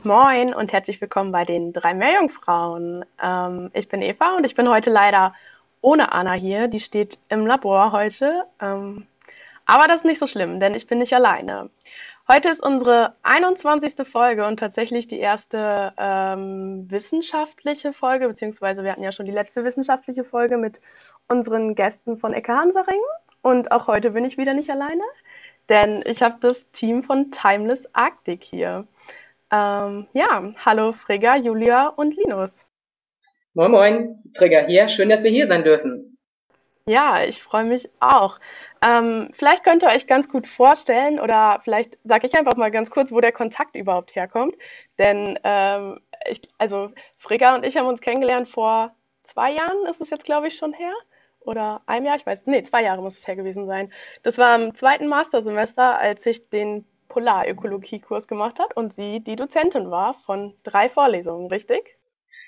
Moin und herzlich willkommen bei den drei Meerjungfrauen. Ähm, ich bin Eva und ich bin heute leider ohne Anna hier. Die steht im Labor heute. Ähm, aber das ist nicht so schlimm, denn ich bin nicht alleine. Heute ist unsere 21. Folge und tatsächlich die erste ähm, wissenschaftliche Folge, beziehungsweise wir hatten ja schon die letzte wissenschaftliche Folge mit unseren Gästen von Ecke Hansaring. Und auch heute bin ich wieder nicht alleine, denn ich habe das Team von Timeless Arctic hier. Ähm, ja, hallo Frigga, Julia und Linus. Moin Moin, Frigga hier. Schön, dass wir hier sein dürfen. Ja, ich freue mich auch. Ähm, vielleicht könnt ihr euch ganz gut vorstellen oder vielleicht sage ich einfach mal ganz kurz, wo der Kontakt überhaupt herkommt. Denn ähm, ich, also Frigga und ich haben uns kennengelernt vor zwei Jahren, ist es jetzt glaube ich schon her. Oder einem Jahr, ich weiß, nee, zwei Jahre muss es her gewesen sein. Das war im zweiten Mastersemester, als ich den Polarökologie-Kurs gemacht hat und sie die Dozentin war von drei Vorlesungen, richtig?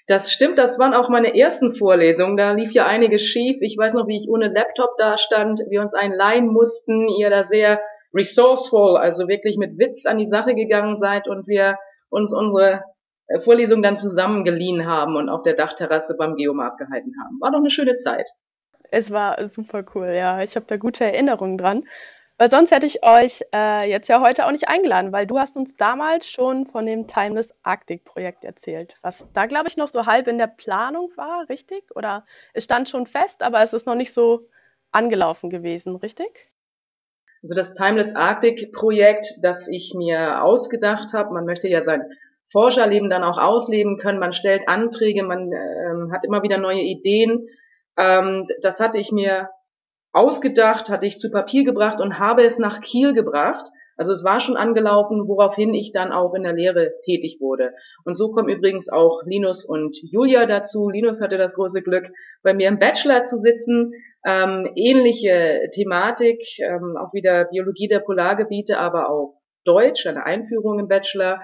Das stimmt, das waren auch meine ersten Vorlesungen. Da lief ja einiges schief. Ich weiß noch, wie ich ohne Laptop da stand, wir uns einen leihen mussten, ihr da sehr resourceful, also wirklich mit Witz an die Sache gegangen seid und wir uns unsere äh, Vorlesung dann zusammen geliehen haben und auf der Dachterrasse beim Geomarkt gehalten haben. War doch eine schöne Zeit. Es war super cool, ja. Ich habe da gute Erinnerungen dran. Weil sonst hätte ich euch äh, jetzt ja heute auch nicht eingeladen, weil du hast uns damals schon von dem Timeless Arctic Projekt erzählt, was da glaube ich noch so halb in der Planung war, richtig? Oder es stand schon fest, aber es ist noch nicht so angelaufen gewesen, richtig? Also das Timeless Arctic Projekt, das ich mir ausgedacht habe, man möchte ja sein Forscherleben dann auch ausleben können, man stellt Anträge, man ähm, hat immer wieder neue Ideen. Ähm, das hatte ich mir ausgedacht, hatte ich zu Papier gebracht und habe es nach Kiel gebracht. Also es war schon angelaufen, woraufhin ich dann auch in der Lehre tätig wurde. Und so kommen übrigens auch Linus und Julia dazu. Linus hatte das große Glück, bei mir im Bachelor zu sitzen. Ähm, ähnliche Thematik, ähm, auch wieder Biologie der Polargebiete, aber auf Deutsch, eine Einführung im Bachelor.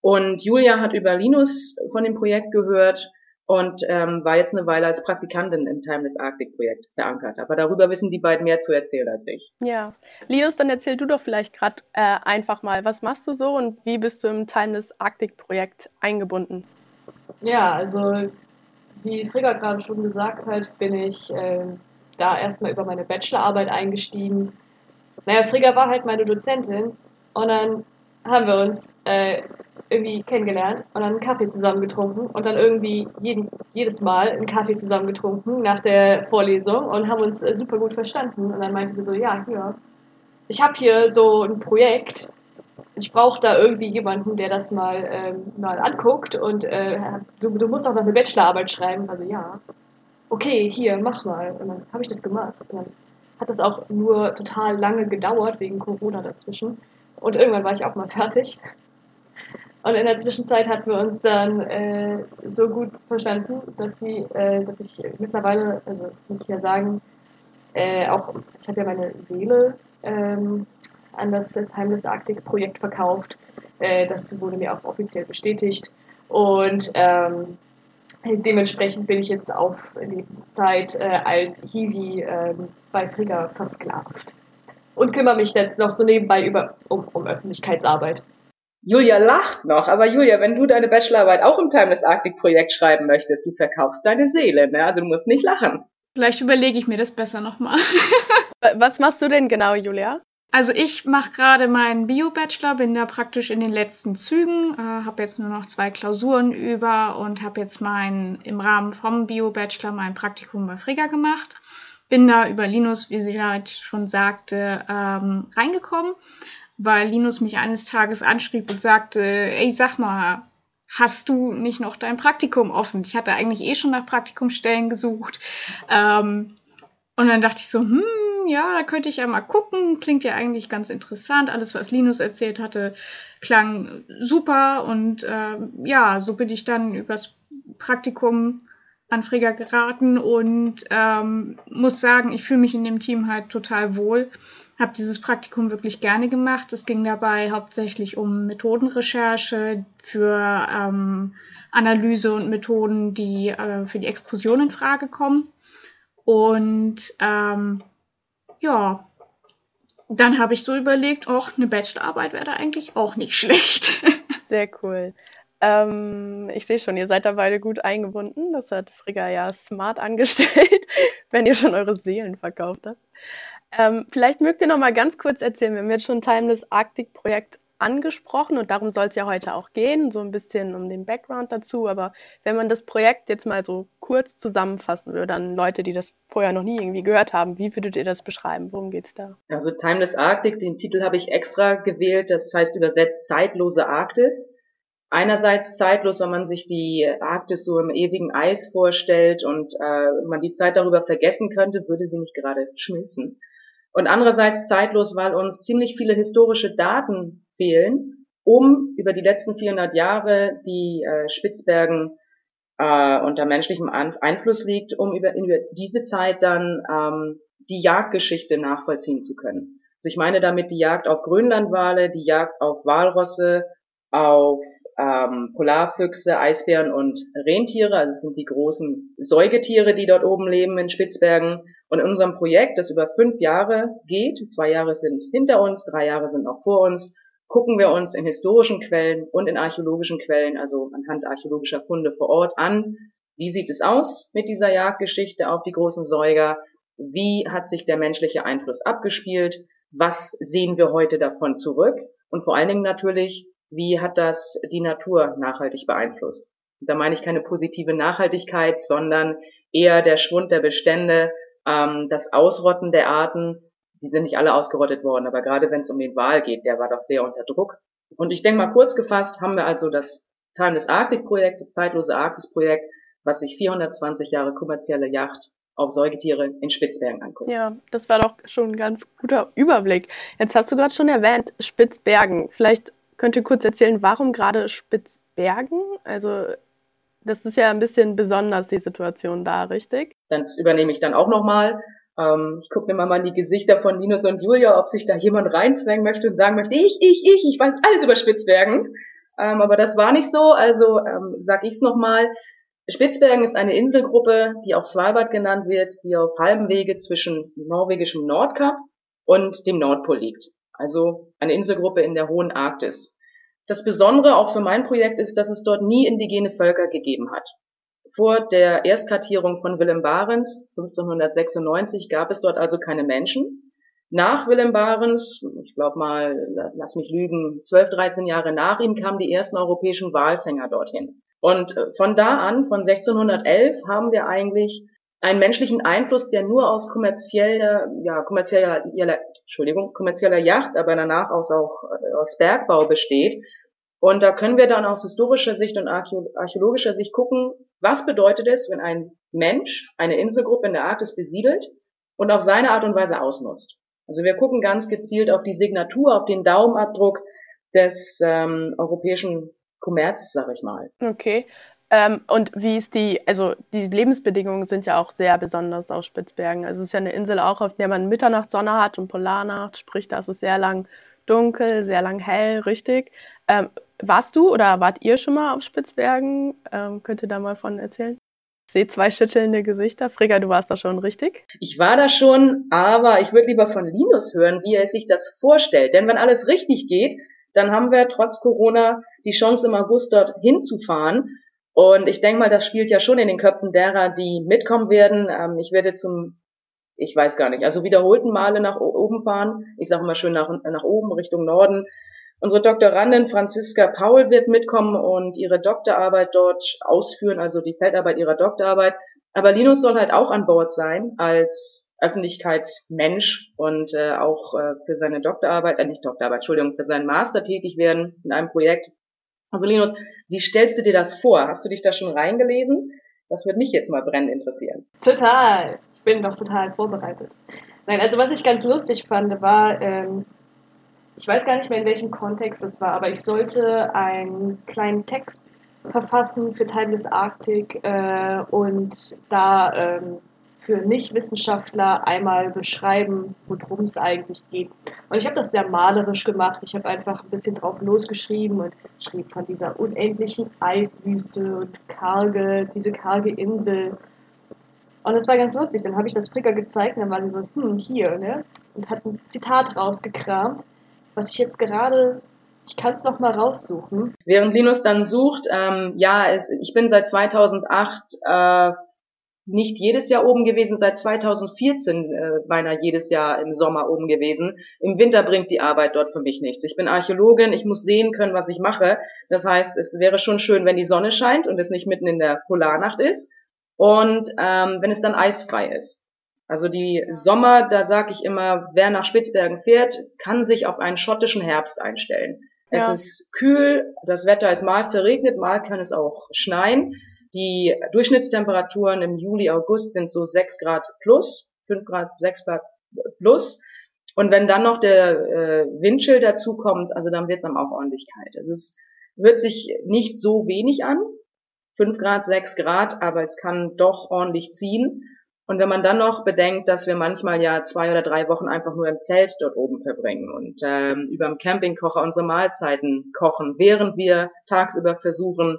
Und Julia hat über Linus von dem Projekt gehört und ähm, war jetzt eine Weile als Praktikantin im Timeless Arctic Projekt verankert. Aber darüber wissen die beiden mehr zu erzählen als ich. Ja, Linus, dann erzähl du doch vielleicht gerade äh, einfach mal, was machst du so und wie bist du im Timeless Arctic Projekt eingebunden? Ja, also wie Frigga gerade schon gesagt hat, bin ich äh, da erstmal über meine Bachelorarbeit eingestiegen. Naja, Frigga war halt meine Dozentin und dann haben wir uns äh, irgendwie kennengelernt und dann einen Kaffee zusammen getrunken und dann irgendwie jeden, jedes Mal einen Kaffee zusammen getrunken nach der Vorlesung und haben uns äh, super gut verstanden. Und dann meinte sie so, ja, hier, ich habe hier so ein Projekt. Ich brauche da irgendwie jemanden, der das mal, ähm, mal anguckt und äh, du, du musst auch noch eine Bachelorarbeit schreiben. Also ja, okay, hier, mach mal. Und dann habe ich das gemacht. Und dann hat das auch nur total lange gedauert wegen Corona dazwischen. Und irgendwann war ich auch mal fertig. Und in der Zwischenzeit hatten wir uns dann äh, so gut verstanden, dass sie, äh, dass ich mittlerweile, also muss ich ja sagen, äh, auch, ich habe ja meine Seele ähm, an das Timeless Arctic Projekt verkauft. Äh, das wurde mir auch offiziell bestätigt. Und ähm, dementsprechend bin ich jetzt auf diese Zeit äh, als Hiwi ähm, bei Frigga versklavt. Und kümmere mich jetzt noch so nebenbei über, um, um Öffentlichkeitsarbeit. Julia lacht noch, aber Julia, wenn du deine Bachelorarbeit auch im Timeless Arctic Projekt schreiben möchtest, du verkaufst deine Seele, ne? Also du musst nicht lachen. Vielleicht überlege ich mir das besser nochmal. Was machst du denn genau, Julia? Also ich mache gerade meinen Bio-Bachelor, bin da praktisch in den letzten Zügen, äh, habe jetzt nur noch zwei Klausuren über und habe jetzt mein im Rahmen vom Bio-Bachelor mein Praktikum bei Frigga gemacht. Bin da über Linus, wie sie halt schon sagte, ähm, reingekommen weil Linus mich eines Tages anschrieb und sagte, ey, sag mal, hast du nicht noch dein Praktikum offen? Ich hatte eigentlich eh schon nach Praktikumstellen gesucht. Ähm, und dann dachte ich so, hm, ja, da könnte ich ja mal gucken. Klingt ja eigentlich ganz interessant. Alles, was Linus erzählt hatte, klang super. Und äh, ja, so bin ich dann übers Praktikum an Frigga geraten und ähm, muss sagen, ich fühle mich in dem Team halt total wohl habe dieses Praktikum wirklich gerne gemacht. Es ging dabei hauptsächlich um Methodenrecherche für ähm, Analyse und Methoden, die äh, für die Exkursion in Frage kommen. Und ähm, ja, dann habe ich so überlegt, auch eine Bachelorarbeit wäre da eigentlich auch nicht schlecht. Sehr cool. Ähm, ich sehe schon, ihr seid da beide gut eingebunden. Das hat Frigga ja smart angestellt, wenn ihr schon eure Seelen verkauft habt. Ähm, vielleicht mögt ihr noch mal ganz kurz erzählen, wir haben jetzt schon Timeless Arctic Projekt angesprochen und darum soll es ja heute auch gehen, so ein bisschen um den Background dazu. Aber wenn man das Projekt jetzt mal so kurz zusammenfassen würde an Leute, die das vorher noch nie irgendwie gehört haben, wie würdet ihr das beschreiben? Worum geht es da? Also Timeless Arctic, den Titel habe ich extra gewählt, das heißt übersetzt zeitlose Arktis. Einerseits zeitlos, wenn man sich die Arktis so im ewigen Eis vorstellt und äh, man die Zeit darüber vergessen könnte, würde sie nicht gerade schmilzen. Und andererseits zeitlos, weil uns ziemlich viele historische Daten fehlen, um über die letzten 400 Jahre, die äh, Spitzbergen äh, unter menschlichem An Einfluss liegt, um über, über diese Zeit dann ähm, die Jagdgeschichte nachvollziehen zu können. Also ich meine damit die Jagd auf Grönlandwale, die Jagd auf Walrosse, auf ähm, Polarfüchse, Eisbären und Rentiere. Also es sind die großen Säugetiere, die dort oben leben in Spitzbergen. Und in unserem Projekt, das über fünf Jahre geht, zwei Jahre sind hinter uns, drei Jahre sind noch vor uns, gucken wir uns in historischen Quellen und in archäologischen Quellen, also anhand archäologischer Funde vor Ort an, wie sieht es aus mit dieser Jagdgeschichte auf die großen Säuger? Wie hat sich der menschliche Einfluss abgespielt? Was sehen wir heute davon zurück? Und vor allen Dingen natürlich, wie hat das die Natur nachhaltig beeinflusst? da meine ich keine positive Nachhaltigkeit, sondern eher der Schwund der Bestände, ähm, das Ausrotten der Arten. Die sind nicht alle ausgerottet worden, aber gerade wenn es um den Wal geht, der war doch sehr unter Druck. Und ich denke mal kurz gefasst haben wir also das Timeless Arctic Projekt, das zeitlose Arktis Projekt, was sich 420 Jahre kommerzielle Yacht auf Säugetiere in Spitzbergen anguckt. Ja, das war doch schon ein ganz guter Überblick. Jetzt hast du gerade schon erwähnt, Spitzbergen. Vielleicht Könnt ihr kurz erzählen, warum gerade Spitzbergen? Also das ist ja ein bisschen besonders, die Situation da, richtig? Das übernehme ich dann auch nochmal. Ähm, ich gucke mir mal in die Gesichter von Linus und Julia, ob sich da jemand reinzwängen möchte und sagen möchte, ich, ich, ich, ich weiß alles über Spitzbergen. Ähm, aber das war nicht so, also ähm, sag ich's nochmal. Spitzbergen ist eine Inselgruppe, die auch Svalbard genannt wird, die auf halbem Wege zwischen norwegischem Nordkap und dem Nordpol liegt also eine Inselgruppe in der hohen Arktis. Das Besondere auch für mein Projekt ist, dass es dort nie indigene Völker gegeben hat. Vor der Erstkartierung von Willem Barents 1596 gab es dort also keine Menschen. Nach Willem Barents, ich glaube mal, lass mich lügen, 12, 13 Jahre nach ihm kamen die ersten europäischen Walfänger dorthin. Und äh, von da an, von 1611, haben wir eigentlich einen menschlichen Einfluss, der nur aus kommerzieller, ja, kommerzieller, Entschuldigung, kommerzieller Yacht, aber danach aus auch äh, aus Bergbau besteht. Und da können wir dann aus historischer Sicht und archäologischer Sicht gucken, was bedeutet es, wenn ein Mensch eine Inselgruppe in der Arktis besiedelt und auf seine Art und Weise ausnutzt. Also wir gucken ganz gezielt auf die Signatur, auf den Daumenabdruck des ähm, europäischen Kommerzes, sag ich mal. Okay. Ähm, und wie ist die, also die Lebensbedingungen sind ja auch sehr besonders auf Spitzbergen. Also es ist ja eine Insel auch, auf der man Mitternachtssonne hat und Polarnacht, sprich da ist es sehr lang dunkel, sehr lang hell, richtig. Ähm, warst du oder wart ihr schon mal auf Spitzbergen? Ähm, könnt ihr da mal von erzählen? Ich sehe zwei schüttelnde Gesichter. Frigga, du warst da schon, richtig? Ich war da schon, aber ich würde lieber von Linus hören, wie er sich das vorstellt. Denn wenn alles richtig geht, dann haben wir trotz Corona die Chance im August dort hinzufahren. Und ich denke mal, das spielt ja schon in den Köpfen derer, die mitkommen werden. Ähm, ich werde zum, ich weiß gar nicht, also wiederholten Male nach oben fahren. Ich sage immer schön nach, nach oben, Richtung Norden. Unsere Doktorandin Franziska Paul wird mitkommen und ihre Doktorarbeit dort ausführen, also die Feldarbeit ihrer Doktorarbeit. Aber Linus soll halt auch an Bord sein als Öffentlichkeitsmensch und äh, auch äh, für seine Doktorarbeit, äh, nicht Doktorarbeit, Entschuldigung, für seinen Master tätig werden in einem Projekt, also Linus, wie stellst du dir das vor? Hast du dich da schon reingelesen? Das würde mich jetzt mal brennend interessieren. Total. Ich bin doch total vorbereitet. Nein, also was ich ganz lustig fand, war, ähm, ich weiß gar nicht mehr in welchem Kontext das war, aber ich sollte einen kleinen Text verfassen für Timeless Arctic äh, und da ähm, für Nichtwissenschaftler einmal beschreiben, worum es eigentlich geht. Und ich habe das sehr malerisch gemacht. Ich habe einfach ein bisschen drauf losgeschrieben und schrieb von dieser unendlichen Eiswüste und karge, diese karge Insel. Und es war ganz lustig. Dann habe ich das Fricker gezeigt und dann war sie so, hm, hier, ne? Und hat ein Zitat rausgekramt, was ich jetzt gerade Ich kann es noch mal raussuchen. Während Linus dann sucht, ähm, ja, es, ich bin seit 2008 äh, nicht jedes Jahr oben gewesen, seit 2014 äh, beinahe jedes Jahr im Sommer oben gewesen. Im Winter bringt die Arbeit dort für mich nichts. Ich bin Archäologin, ich muss sehen können, was ich mache. Das heißt, es wäre schon schön, wenn die Sonne scheint und es nicht mitten in der Polarnacht ist und ähm, wenn es dann eisfrei ist. Also die Sommer, da sage ich immer, wer nach Spitzbergen fährt, kann sich auf einen schottischen Herbst einstellen. Ja. Es ist kühl, das Wetter ist mal verregnet, mal kann es auch schneien. Die Durchschnittstemperaturen im Juli, August sind so 6 Grad plus, 5 Grad, 6 Grad plus. Und wenn dann noch der äh, Windchill dazu kommt, also dann wird es dann auch ordentlich kalt. Also es hört sich nicht so wenig an, 5 Grad, 6 Grad, aber es kann doch ordentlich ziehen. Und wenn man dann noch bedenkt, dass wir manchmal ja zwei oder drei Wochen einfach nur im Zelt dort oben verbringen und ähm, über dem Campingkocher unsere Mahlzeiten kochen, während wir tagsüber versuchen,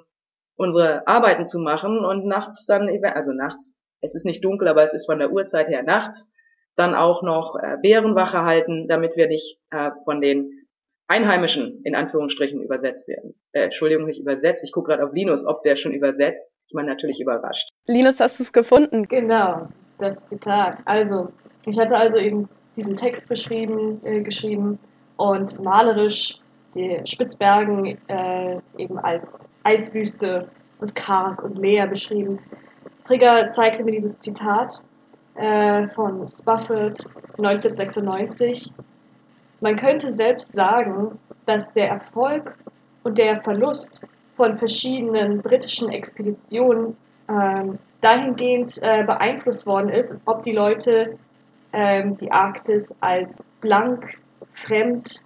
unsere Arbeiten zu machen und nachts dann, also nachts, es ist nicht dunkel, aber es ist von der Uhrzeit her nachts, dann auch noch äh, Bärenwache halten, damit wir nicht äh, von den Einheimischen in Anführungsstrichen übersetzt werden. Äh, Entschuldigung, nicht übersetzt. Ich gucke gerade auf Linus, ob der schon übersetzt. Ich meine natürlich überrascht. Linus, hast du es gefunden? Genau, das Zitat. Also, ich hatte also eben diesen Text beschrieben, äh, geschrieben und malerisch die Spitzbergen äh, eben als Eiswüste und karg und leer beschrieben. Trigger zeigte mir dieses Zitat äh, von Spufford 1996. Man könnte selbst sagen, dass der Erfolg und der Verlust von verschiedenen britischen Expeditionen äh, dahingehend äh, beeinflusst worden ist, ob die Leute ähm, die Arktis als blank, fremd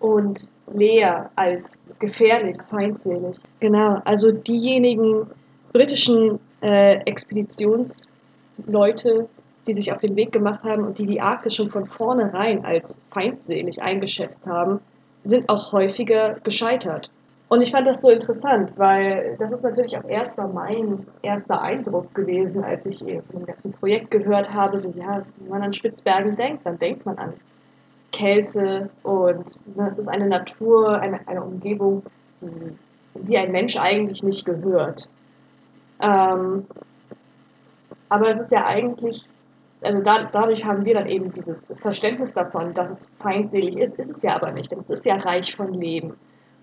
und leer als gefährlich, feindselig. Genau, also diejenigen britischen äh, Expeditionsleute, die sich auf den Weg gemacht haben und die die Arktis schon von vornherein als feindselig eingeschätzt haben, sind auch häufiger gescheitert. Und ich fand das so interessant, weil das ist natürlich auch erstmal mein erster Eindruck gewesen, als ich von dem ganzen Projekt gehört habe, so ja, wenn man an Spitzbergen denkt, dann denkt man an Kälte und ne, es ist eine Natur, eine, eine Umgebung, die, ein Mensch eigentlich nicht gehört. Ähm, aber es ist ja eigentlich, also da, dadurch haben wir dann eben dieses Verständnis davon, dass es feindselig ist, ist es ja aber nicht, denn es ist ja reich von Leben.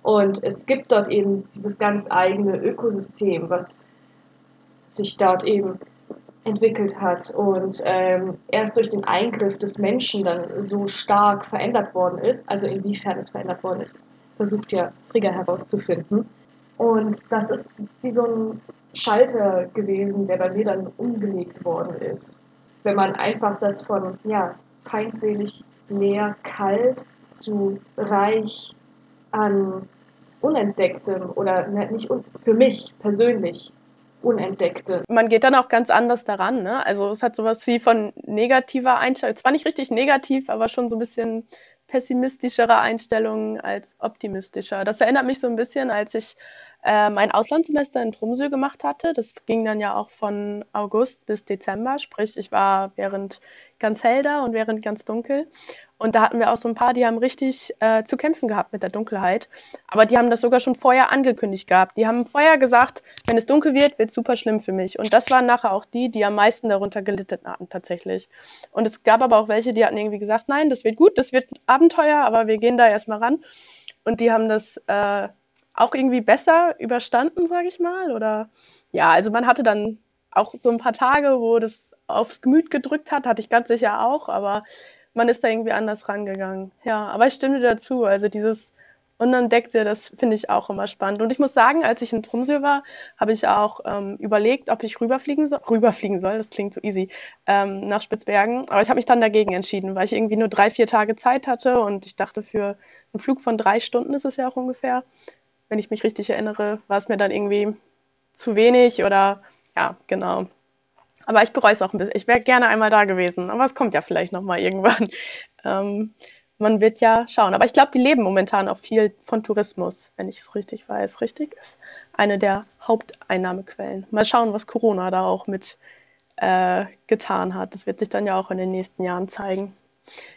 Und es gibt dort eben dieses ganz eigene Ökosystem, was sich dort eben entwickelt hat und ähm, erst durch den Eingriff des Menschen dann so stark verändert worden ist, also inwiefern es verändert worden ist, versucht ja Frigger herauszufinden. Und das ist wie so ein Schalter gewesen, der bei mir dann umgelegt worden ist. Wenn man einfach das von ja, feindselig, leer, kalt zu reich an Unentdecktem oder ne, nicht für mich persönlich Unentdeckte. Man geht dann auch ganz anders daran. Ne? Also es hat sowas wie von negativer Einstellung, zwar nicht richtig negativ, aber schon so ein bisschen pessimistischere Einstellungen als optimistischer. Das erinnert mich so ein bisschen, als ich äh, mein Auslandssemester in Tromsø gemacht hatte. Das ging dann ja auch von August bis Dezember, sprich ich war während ganz hell da und während ganz dunkel. Und da hatten wir auch so ein paar, die haben richtig äh, zu kämpfen gehabt mit der Dunkelheit. Aber die haben das sogar schon vorher angekündigt gehabt. Die haben vorher gesagt, wenn es dunkel wird, wird es super schlimm für mich. Und das waren nachher auch die, die am meisten darunter gelitten hatten tatsächlich. Und es gab aber auch welche, die hatten irgendwie gesagt, nein, das wird gut, das wird Abenteuer, aber wir gehen da erstmal ran. Und die haben das äh, auch irgendwie besser überstanden, sage ich mal. Oder ja, also man hatte dann auch so ein paar Tage, wo das aufs Gemüt gedrückt hat, hatte ich ganz sicher auch, aber man ist da irgendwie anders rangegangen. Ja, aber ich stimme dazu. Also dieses Unentdeckte, das finde ich auch immer spannend. Und ich muss sagen, als ich in Tromsø war, habe ich auch ähm, überlegt, ob ich rüberfliegen soll. Rüberfliegen soll, das klingt so easy, ähm, nach Spitzbergen. Aber ich habe mich dann dagegen entschieden, weil ich irgendwie nur drei, vier Tage Zeit hatte und ich dachte, für einen Flug von drei Stunden ist es ja auch ungefähr. Wenn ich mich richtig erinnere, war es mir dann irgendwie zu wenig oder ja, genau. Aber ich bereue es auch ein bisschen. Ich wäre gerne einmal da gewesen, aber es kommt ja vielleicht nochmal irgendwann. Ähm, man wird ja schauen. Aber ich glaube, die leben momentan auch viel von Tourismus, wenn ich es richtig weiß. Richtig ist eine der Haupteinnahmequellen. Mal schauen, was Corona da auch mit äh, getan hat. Das wird sich dann ja auch in den nächsten Jahren zeigen.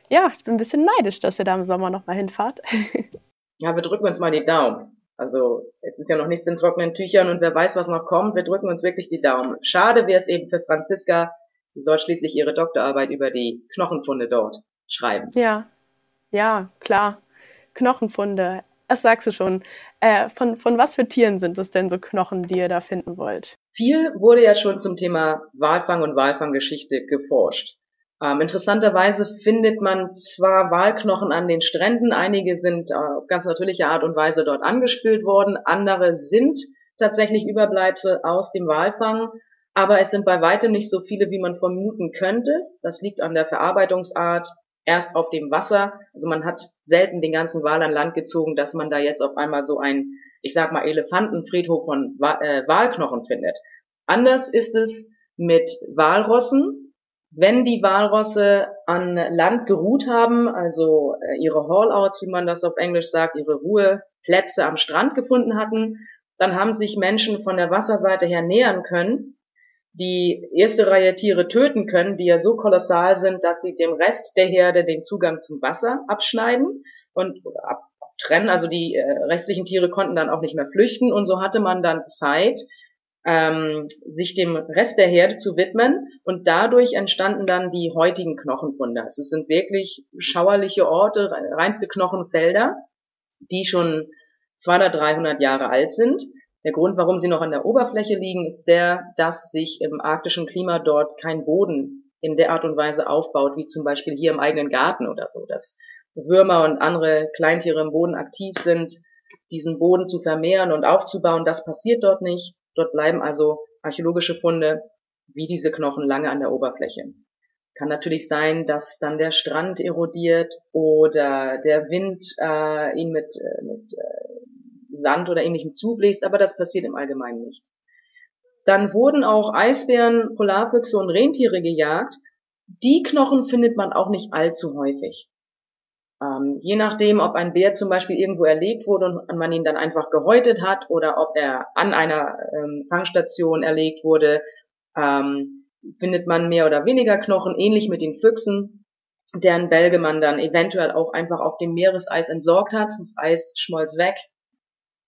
Ja, ich bin ein bisschen neidisch, dass ihr da im Sommer nochmal hinfahrt. Ja, wir drücken uns mal die Daumen. Also es ist ja noch nichts in trockenen Tüchern und wer weiß, was noch kommt. Wir drücken uns wirklich die Daumen. Schade wäre es eben für Franziska. Sie soll schließlich ihre Doktorarbeit über die Knochenfunde dort schreiben. Ja, ja, klar. Knochenfunde. Das sagst du schon. Äh, von, von was für Tieren sind es denn so Knochen, die ihr da finden wollt? Viel wurde ja schon zum Thema Walfang und Walfanggeschichte geforscht. Ähm, interessanterweise findet man zwar Walknochen an den Stränden, einige sind äh, auf ganz natürliche Art und Weise dort angespült worden, andere sind tatsächlich Überbleibsel aus dem Walfang, aber es sind bei weitem nicht so viele, wie man vermuten könnte. Das liegt an der Verarbeitungsart, erst auf dem Wasser. Also man hat selten den ganzen Wal an Land gezogen, dass man da jetzt auf einmal so ein, ich sag mal, Elefantenfriedhof von äh, Walknochen findet. Anders ist es mit Walrossen. Wenn die Walrosse an Land geruht haben, also äh, ihre Haulouts, wie man das auf Englisch sagt, ihre Ruheplätze am Strand gefunden hatten, dann haben sich Menschen von der Wasserseite her nähern können, die erste Reihe Tiere töten können, die ja so kolossal sind, dass sie dem Rest der Herde den Zugang zum Wasser abschneiden und abtrennen. Also die äh, restlichen Tiere konnten dann auch nicht mehr flüchten und so hatte man dann Zeit, ähm, sich dem Rest der Herde zu widmen und dadurch entstanden dann die heutigen Knochenfunde. Also es sind wirklich schauerliche Orte, reinste Knochenfelder, die schon 200, 300 Jahre alt sind. Der Grund, warum sie noch an der Oberfläche liegen, ist der, dass sich im arktischen Klima dort kein Boden in der Art und Weise aufbaut, wie zum Beispiel hier im eigenen Garten oder so, dass Würmer und andere Kleintiere im Boden aktiv sind, diesen Boden zu vermehren und aufzubauen. Das passiert dort nicht. Dort bleiben also archäologische Funde wie diese Knochen lange an der Oberfläche. Kann natürlich sein, dass dann der Strand erodiert oder der Wind äh, ihn mit, äh, mit äh, Sand oder ähnlichem zubläst, aber das passiert im Allgemeinen nicht. Dann wurden auch Eisbären, Polarfüchse und Rentiere gejagt. Die Knochen findet man auch nicht allzu häufig. Ähm, je nachdem, ob ein Bär zum Beispiel irgendwo erlegt wurde und man ihn dann einfach gehäutet hat oder ob er an einer ähm, Fangstation erlegt wurde, ähm, findet man mehr oder weniger Knochen, ähnlich mit den Füchsen, deren Bälge man dann eventuell auch einfach auf dem Meereseis entsorgt hat. Das Eis schmolz weg.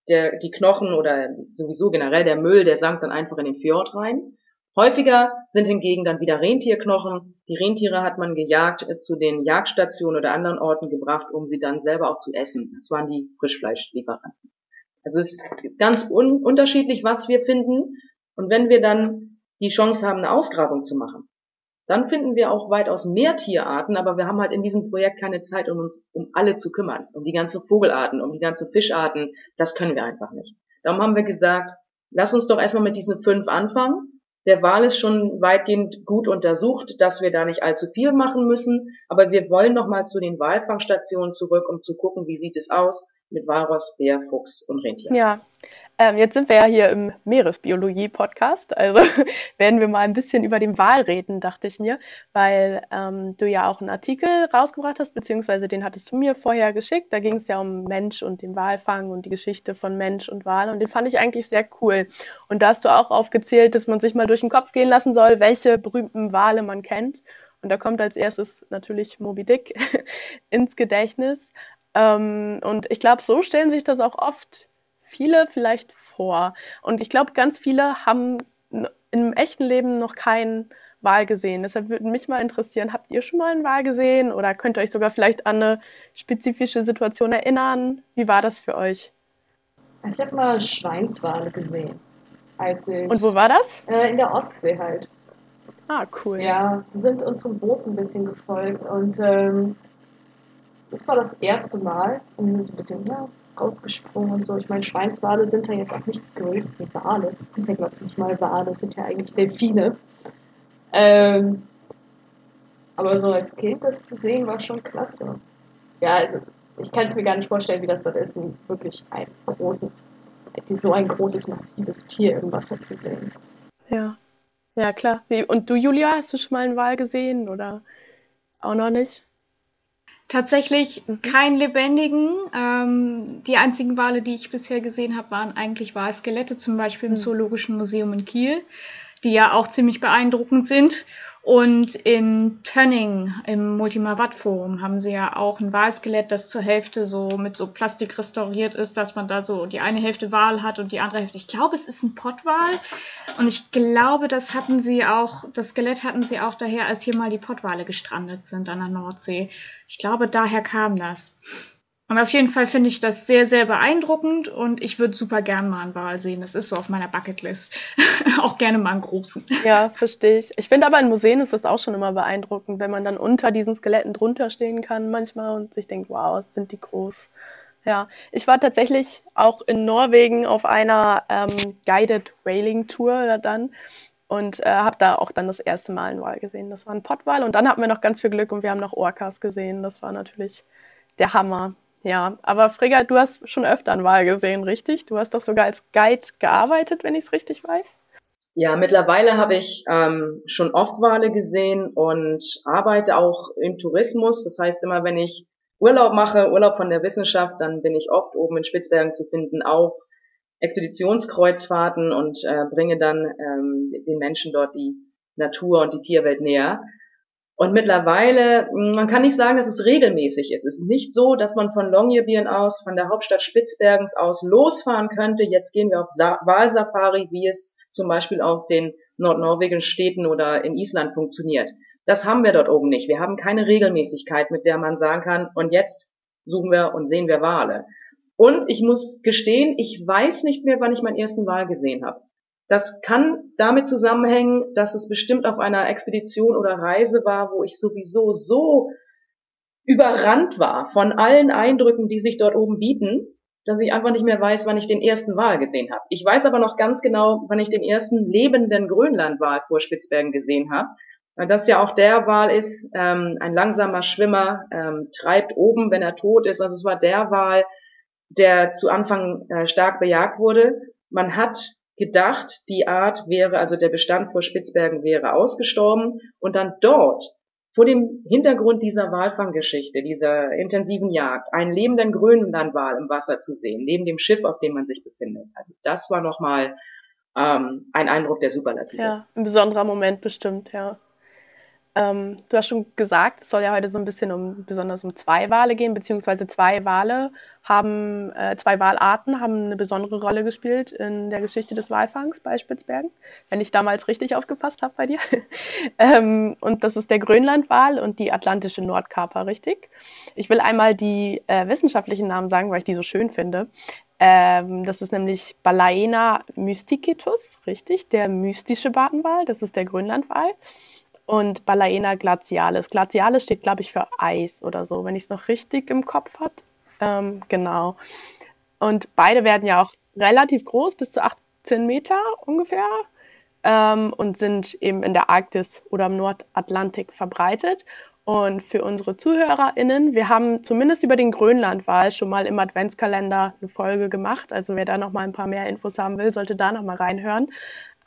Der, die Knochen oder sowieso generell der Müll, der sank dann einfach in den Fjord rein. Häufiger sind hingegen dann wieder Rentierknochen. Die Rentiere hat man gejagt äh, zu den Jagdstationen oder anderen Orten gebracht, um sie dann selber auch zu essen. Das waren die Frischfleischlieferanten. Also es ist ganz un unterschiedlich, was wir finden. Und wenn wir dann die Chance haben, eine Ausgrabung zu machen, dann finden wir auch weitaus mehr Tierarten, aber wir haben halt in diesem Projekt keine Zeit, um uns um alle zu kümmern, um die ganze Vogelarten, um die ganze Fischarten. Das können wir einfach nicht. Darum haben wir gesagt, lass uns doch erstmal mit diesen fünf anfangen der Wal ist schon weitgehend gut untersucht, dass wir da nicht allzu viel machen müssen. Aber wir wollen nochmal zu den Walfangstationen zurück, um zu gucken, wie sieht es aus mit Walross, Bär, Fuchs und Rentier. Ja, ähm, jetzt sind wir ja hier im Meeresbiologie-Podcast, also werden wir mal ein bisschen über den Wal reden, dachte ich mir, weil ähm, du ja auch einen Artikel rausgebracht hast, beziehungsweise den hattest du mir vorher geschickt. Da ging es ja um Mensch und den Walfang und die Geschichte von Mensch und Wal und den fand ich eigentlich sehr cool. Und da hast du auch aufgezählt, dass man sich mal durch den Kopf gehen lassen soll, welche berühmten Wale man kennt. Und da kommt als erstes natürlich Moby Dick ins Gedächtnis. Ähm, und ich glaube, so stellen sich das auch oft viele vielleicht vor. Und ich glaube, ganz viele haben im echten Leben noch keinen Wal gesehen. Deshalb würde mich mal interessieren, habt ihr schon mal einen Wal gesehen oder könnt ihr euch sogar vielleicht an eine spezifische Situation erinnern? Wie war das für euch? Ich habe mal Schweinswale gesehen. Als ich, Und wo war das? Äh, in der Ostsee halt. Ah, cool. Ja, wir sind unserem Boot ein bisschen gefolgt und ähm, das war das erste Mal. Und wir sind so ein bisschen, ja, rausgesprungen und so. Ich meine, Schweinswale sind ja jetzt auch nicht die größten Wale. Das sind ja, glaube ich, nicht mal Wale, das sind ja eigentlich Delfine. Ähm, aber so als Kind das zu sehen, war schon klasse. Ja, also ich kann es mir gar nicht vorstellen, wie das dort ist, wirklich einen großen, so ein großes, massives Tier im Wasser zu sehen. Ja, ja klar. Und du, Julia, hast du schon mal einen Wal gesehen oder auch noch nicht? Tatsächlich mhm. keinen lebendigen. Ähm, die einzigen Wale, die ich bisher gesehen habe, waren eigentlich Walskelette, zum Beispiel im mhm. Zoologischen Museum in Kiel, die ja auch ziemlich beeindruckend sind. Und in Tönning im Multimavat Forum haben sie ja auch ein Walskelett, das zur Hälfte so mit so Plastik restauriert ist, dass man da so die eine Hälfte Wal hat und die andere Hälfte. Ich glaube, es ist ein Pottwal. Und ich glaube, das hatten sie auch, das Skelett hatten sie auch daher, als hier mal die Pottwale gestrandet sind an der Nordsee. Ich glaube, daher kam das. Und auf jeden Fall finde ich das sehr, sehr beeindruckend und ich würde super gern mal einen Wal sehen. Das ist so auf meiner Bucketlist. auch gerne mal einen großen. Ja, verstehe ich. Ich finde aber in Museen ist das auch schon immer beeindruckend, wenn man dann unter diesen Skeletten drunter stehen kann manchmal und sich denkt, wow, sind die groß. Ja, ich war tatsächlich auch in Norwegen auf einer ähm, Guided Whaling Tour dann und äh, habe da auch dann das erste Mal einen Wal gesehen. Das war ein Pottwal und dann hatten wir noch ganz viel Glück und wir haben noch Orcas gesehen. Das war natürlich der Hammer. Ja, aber Frigga, du hast schon öfter einen Wal gesehen, richtig? Du hast doch sogar als Guide gearbeitet, wenn ich es richtig weiß. Ja, mittlerweile habe ich ähm, schon oft Wale gesehen und arbeite auch im Tourismus. Das heißt, immer wenn ich Urlaub mache, Urlaub von der Wissenschaft, dann bin ich oft oben in Spitzbergen zu finden auf Expeditionskreuzfahrten und äh, bringe dann ähm, den Menschen dort die Natur und die Tierwelt näher. Und mittlerweile, hm, man kann nicht sagen, dass es regelmäßig ist. Es ist nicht so, dass man von Longyearbyen aus, von der Hauptstadt Spitzbergens aus losfahren könnte. Jetzt gehen wir auf Walsafari, wie es zum Beispiel aus den nordnorwegischen Städten oder in Island funktioniert. Das haben wir dort oben nicht. Wir haben keine Regelmäßigkeit, mit der man sagen kann, und jetzt suchen wir und sehen wir Wale. Und ich muss gestehen, ich weiß nicht mehr, wann ich meinen ersten Wal gesehen habe. Das kann damit zusammenhängen, dass es bestimmt auf einer Expedition oder Reise war, wo ich sowieso so überrannt war von allen Eindrücken, die sich dort oben bieten, dass ich einfach nicht mehr weiß, wann ich den ersten Wal gesehen habe. Ich weiß aber noch ganz genau, wann ich den ersten lebenden Grönlandwal vor Spitzbergen gesehen habe. Weil das ja auch der Wal ist, ähm, ein langsamer Schwimmer, ähm, treibt oben, wenn er tot ist. Also es war der Wal, der zu Anfang äh, stark bejagt wurde. Man hat gedacht, die Art wäre, also der Bestand vor Spitzbergen wäre ausgestorben und dann dort vor dem Hintergrund dieser Walfanggeschichte, dieser intensiven Jagd, einen lebenden Grönlandwal im Wasser zu sehen, neben dem Schiff, auf dem man sich befindet. Also das war nochmal ähm, ein Eindruck der Superlative. Ja, ein besonderer Moment bestimmt, ja. Ähm, du hast schon gesagt, es soll ja heute so ein bisschen um besonders um zwei Wale gehen, beziehungsweise zwei Wale haben, äh, zwei Walarten haben eine besondere Rolle gespielt in der Geschichte des Walfangs bei Spitzbergen, wenn ich damals richtig aufgepasst habe bei dir. ähm, und das ist der Grönlandwal und die atlantische Nordkaper, richtig? Ich will einmal die äh, wissenschaftlichen Namen sagen, weil ich die so schön finde. Ähm, das ist nämlich Balaena mysticetus, richtig? Der mystische Bartenwal, das ist der Grönlandwal und Balaena glacialis. Glacialis steht, glaube ich, für Eis oder so, wenn ich es noch richtig im Kopf habe. Ähm, genau. Und beide werden ja auch relativ groß, bis zu 18 Meter ungefähr, ähm, und sind eben in der Arktis oder im Nordatlantik verbreitet. Und für unsere ZuhörerInnen, wir haben zumindest über den Grönlandwal schon mal im Adventskalender eine Folge gemacht. Also wer da noch mal ein paar mehr Infos haben will, sollte da noch mal reinhören.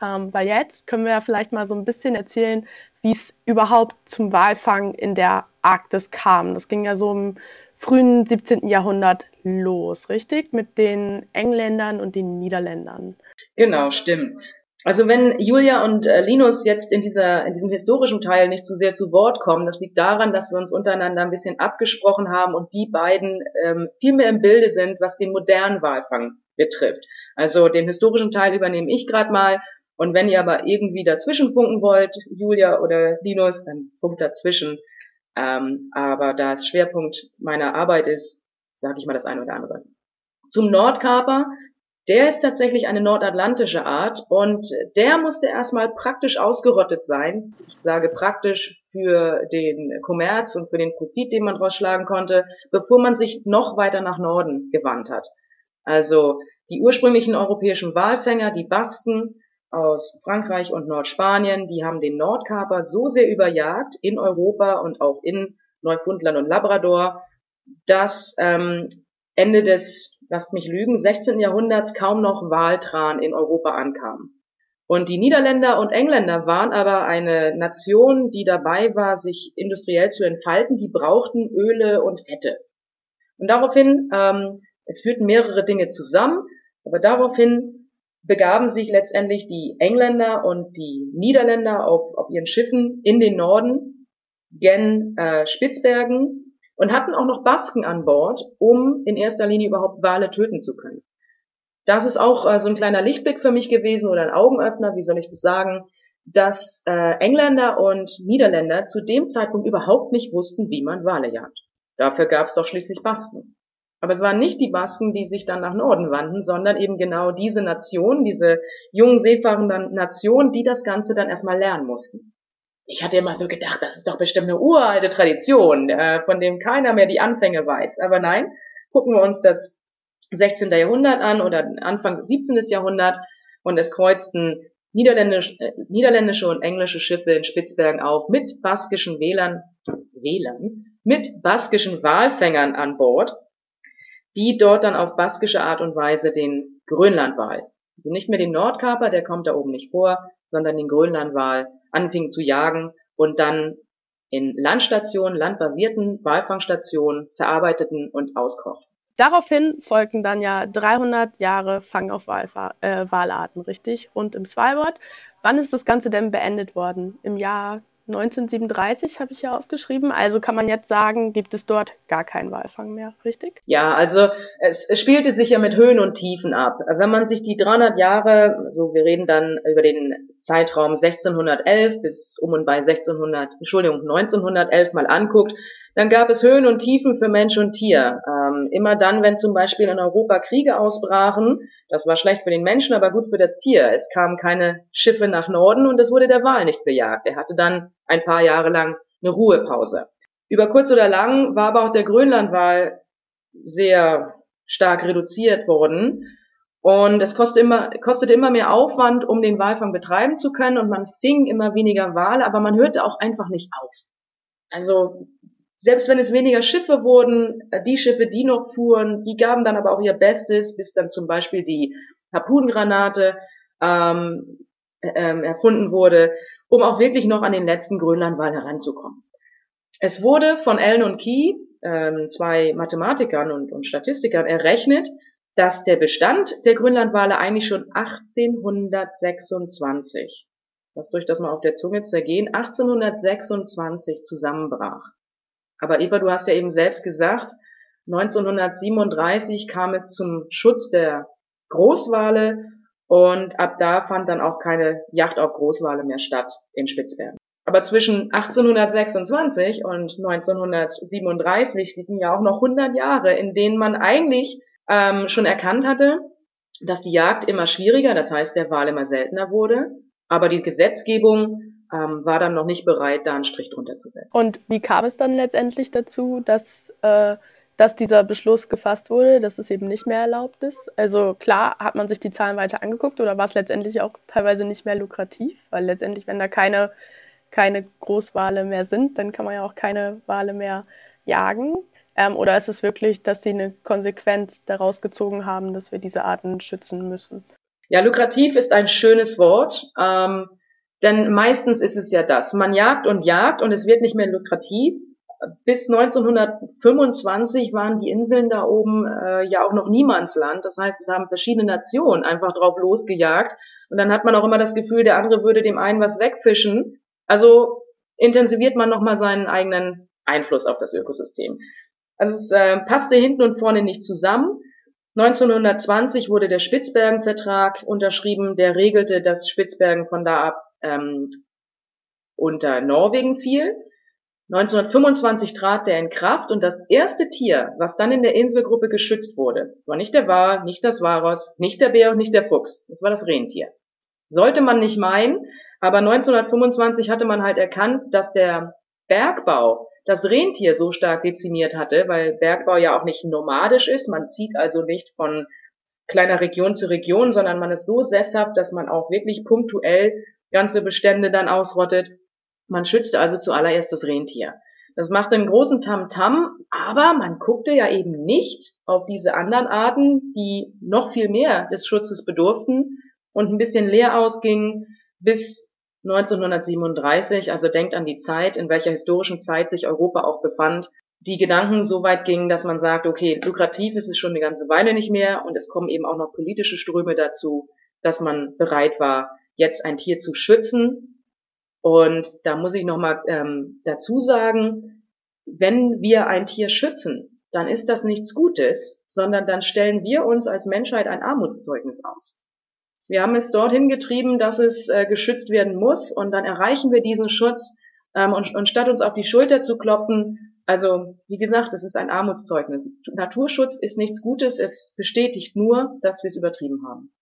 Ähm, weil jetzt können wir ja vielleicht mal so ein bisschen erzählen, wie es überhaupt zum Walfang in der Arktis kam. Das ging ja so im frühen 17. Jahrhundert los, richtig? Mit den Engländern und den Niederländern. Genau, stimmt. Also wenn Julia und äh, Linus jetzt in dieser in diesem historischen Teil nicht zu sehr zu Wort kommen, das liegt daran, dass wir uns untereinander ein bisschen abgesprochen haben und die beiden ähm, viel mehr im Bilde sind, was den modernen Walfang betrifft. Also den historischen Teil übernehme ich gerade mal und wenn ihr aber irgendwie dazwischen funken wollt, Julia oder Linus, dann funkt dazwischen. Ähm, aber da es Schwerpunkt meiner Arbeit ist, sage ich mal das eine oder andere. Zum Nordkaper, der ist tatsächlich eine nordatlantische Art und der musste erstmal praktisch ausgerottet sein. Ich sage praktisch für den Kommerz und für den Profit, den man daraus schlagen konnte, bevor man sich noch weiter nach Norden gewandt hat. Also die ursprünglichen europäischen Walfänger, die Basken, aus Frankreich und Nordspanien, die haben den Nordkaper so sehr überjagt in Europa und auch in Neufundland und Labrador, dass ähm, Ende des, lasst mich lügen, 16. Jahrhunderts kaum noch Waltran in Europa ankam. Und die Niederländer und Engländer waren aber eine Nation, die dabei war, sich industriell zu entfalten. Die brauchten Öle und Fette. Und daraufhin, ähm, es führten mehrere Dinge zusammen, aber daraufhin begaben sich letztendlich die Engländer und die Niederländer auf, auf ihren Schiffen in den Norden, gen äh, Spitzbergen und hatten auch noch Basken an Bord, um in erster Linie überhaupt Wale töten zu können. Das ist auch äh, so ein kleiner Lichtblick für mich gewesen oder ein Augenöffner, wie soll ich das sagen, dass äh, Engländer und Niederländer zu dem Zeitpunkt überhaupt nicht wussten, wie man Wale jagt. Dafür gab es doch schließlich Basken. Aber es waren nicht die Basken, die sich dann nach Norden wandten, sondern eben genau diese Nation, diese jungen seefahrenden Nation, die das Ganze dann erstmal lernen mussten. Ich hatte immer so gedacht, das ist doch bestimmt eine uralte Tradition, äh, von dem keiner mehr die Anfänge weiß. Aber nein, gucken wir uns das 16. Jahrhundert an oder Anfang 17. Jahrhundert und es kreuzten niederländisch, äh, niederländische und englische Schiffe in Spitzbergen auf mit baskischen Wählern, Wählern, mit baskischen Walfängern an Bord die dort dann auf baskische Art und Weise den Grönlandwal, also nicht mehr den Nordkaper, der kommt da oben nicht vor, sondern den Grönlandwal anfingen zu jagen und dann in Landstationen, landbasierten Walfangstationen verarbeiteten und auskochten. Daraufhin folgten dann ja 300 Jahre Fang auf Walfa äh, Walarten, richtig? Rund im Svalbard. Wann ist das Ganze denn beendet worden? Im Jahr 1937 habe ich ja aufgeschrieben. Also kann man jetzt sagen, gibt es dort gar keinen Walfang mehr, richtig? Ja, also es, spielte sich ja mit Höhen und Tiefen ab. Wenn man sich die 300 Jahre, so wir reden dann über den Zeitraum 1611 bis um und bei 1600, Entschuldigung, 1911 mal anguckt, dann gab es Höhen und Tiefen für Mensch und Tier. Ähm, immer dann, wenn zum Beispiel in Europa Kriege ausbrachen, das war schlecht für den Menschen, aber gut für das Tier. Es kamen keine Schiffe nach Norden und es wurde der Wal nicht bejagt. Er hatte dann ein paar Jahre lang eine Ruhepause. Über kurz oder lang war aber auch der Grönlandwal sehr stark reduziert worden. Und es kostet immer, kostet immer mehr Aufwand, um den Walfang betreiben zu können. Und man fing immer weniger Wale, aber man hörte auch einfach nicht auf. Also selbst wenn es weniger Schiffe wurden, äh, die Schiffe, die noch fuhren, die gaben dann aber auch ihr Bestes, bis dann zum Beispiel die Harpunengranate ähm, ähm, erfunden wurde, um auch wirklich noch an den letzten Grönlandwal heranzukommen. Es wurde von Allen und Key, ähm, zwei Mathematikern und, und Statistikern, errechnet, dass der Bestand der Grönlandwale eigentlich schon 1826, was durch das mal auf der Zunge zergehen, 1826 zusammenbrach. Aber Eva, du hast ja eben selbst gesagt, 1937 kam es zum Schutz der Großwale und ab da fand dann auch keine Yacht auf Großwale mehr statt in Spitzbergen. Aber zwischen 1826 und 1937 liegen ja auch noch 100 Jahre, in denen man eigentlich ähm, schon erkannt hatte, dass die Jagd immer schwieriger, das heißt der Wal immer seltener wurde, aber die Gesetzgebung ähm, war dann noch nicht bereit, da einen Strich drunter zu setzen. Und wie kam es dann letztendlich dazu, dass, äh, dass dieser Beschluss gefasst wurde, dass es eben nicht mehr erlaubt ist? Also klar, hat man sich die Zahlen weiter angeguckt oder war es letztendlich auch teilweise nicht mehr lukrativ? Weil letztendlich, wenn da keine, keine Großwale mehr sind, dann kann man ja auch keine Wale mehr jagen. Ähm, oder ist es wirklich, dass sie eine Konsequenz daraus gezogen haben, dass wir diese Arten schützen müssen? Ja, lukrativ ist ein schönes Wort. Ähm, denn meistens ist es ja das. Man jagt und jagt und es wird nicht mehr lukrativ. Bis 1925 waren die Inseln da oben äh, ja auch noch Niemandsland. Das heißt, es haben verschiedene Nationen einfach drauf losgejagt. Und dann hat man auch immer das Gefühl, der andere würde dem einen was wegfischen. Also intensiviert man nochmal seinen eigenen Einfluss auf das Ökosystem. Also es äh, passte hinten und vorne nicht zusammen. 1920 wurde der Spitzbergen-Vertrag unterschrieben, der regelte, dass Spitzbergen von da ab ähm, unter Norwegen fiel. 1925 trat der in Kraft und das erste Tier, was dann in der Inselgruppe geschützt wurde, war nicht der Wal, nicht das Walross, nicht der Bär und nicht der Fuchs. Das war das Rentier. Sollte man nicht meinen, aber 1925 hatte man halt erkannt, dass der Bergbau das Rentier so stark dezimiert hatte, weil Bergbau ja auch nicht nomadisch ist. Man zieht also nicht von kleiner Region zu Region, sondern man ist so sesshaft, dass man auch wirklich punktuell ganze Bestände dann ausrottet. Man schützte also zuallererst das Rentier. Das machte einen großen Tamtam, -Tam, aber man guckte ja eben nicht auf diese anderen Arten, die noch viel mehr des Schutzes bedurften und ein bisschen leer ausgingen bis 1937. Also denkt an die Zeit, in welcher historischen Zeit sich Europa auch befand. Die Gedanken so weit gingen, dass man sagt, okay, lukrativ ist es schon eine ganze Weile nicht mehr und es kommen eben auch noch politische Ströme dazu dass man bereit war, jetzt ein Tier zu schützen. Und da muss ich nochmal ähm, dazu sagen, wenn wir ein Tier schützen, dann ist das nichts Gutes, sondern dann stellen wir uns als Menschheit ein Armutszeugnis aus. Wir haben es dorthin getrieben, dass es äh, geschützt werden muss und dann erreichen wir diesen Schutz ähm, und, und statt uns auf die Schulter zu kloppen, also wie gesagt, es ist ein Armutszeugnis. Naturschutz ist nichts Gutes, es bestätigt nur, dass wir es übertrieben haben.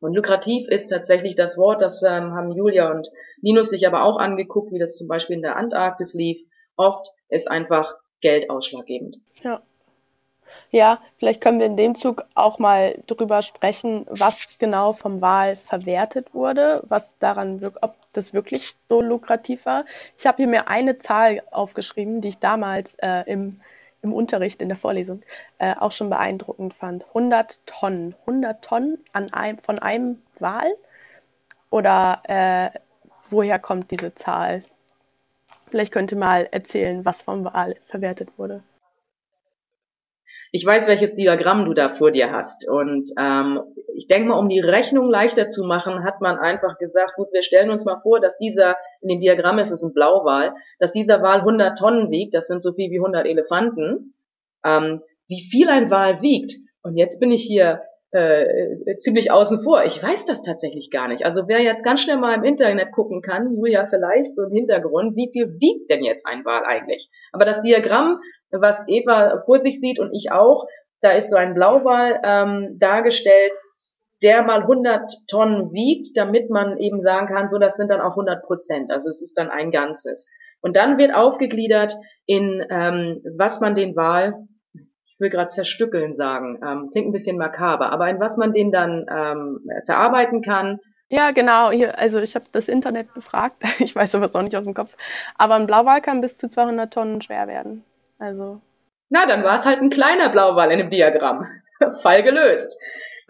Und lukrativ ist tatsächlich das Wort, das ähm, haben Julia und Linus sich aber auch angeguckt, wie das zum Beispiel in der Antarktis lief. Oft ist einfach Geld ausschlaggebend. Ja. Ja, vielleicht können wir in dem Zug auch mal drüber sprechen, was genau vom Wal verwertet wurde, was daran, ob das wirklich so lukrativ war. Ich habe hier mir eine Zahl aufgeschrieben, die ich damals äh, im, im Unterricht in der Vorlesung äh, auch schon beeindruckend fand. 100 Tonnen. 100 Tonnen an einem, von einem Wal? Oder äh, woher kommt diese Zahl? Vielleicht könnte mal erzählen, was vom Wal verwertet wurde. Ich weiß, welches Diagramm du da vor dir hast. Und ähm, ich denke mal, um die Rechnung leichter zu machen, hat man einfach gesagt, gut, wir stellen uns mal vor, dass dieser, in dem Diagramm ist es ein Blauwal, dass dieser Wal 100 Tonnen wiegt, das sind so viel wie 100 Elefanten. Ähm, wie viel ein Wal wiegt, und jetzt bin ich hier äh, ziemlich außen vor. Ich weiß das tatsächlich gar nicht. Also wer jetzt ganz schnell mal im Internet gucken kann, Julia vielleicht so im Hintergrund, wie viel wiegt denn jetzt ein Wal eigentlich? Aber das Diagramm, was Eva vor sich sieht und ich auch, da ist so ein Blauwal ähm, dargestellt, der mal 100 Tonnen wiegt, damit man eben sagen kann, so das sind dann auch 100 Prozent. Also es ist dann ein Ganzes. Und dann wird aufgegliedert in ähm, was man den Wal ich will gerade zerstückeln sagen, ähm, klingt ein bisschen makaber, aber in was man den dann ähm, verarbeiten kann. Ja, genau. Hier, also ich habe das Internet befragt. Ich weiß sowas auch nicht aus dem Kopf. Aber ein Blauwal kann bis zu 200 Tonnen schwer werden. Also. Na, dann war es halt ein kleiner Blauwal in dem Diagramm. Fall gelöst.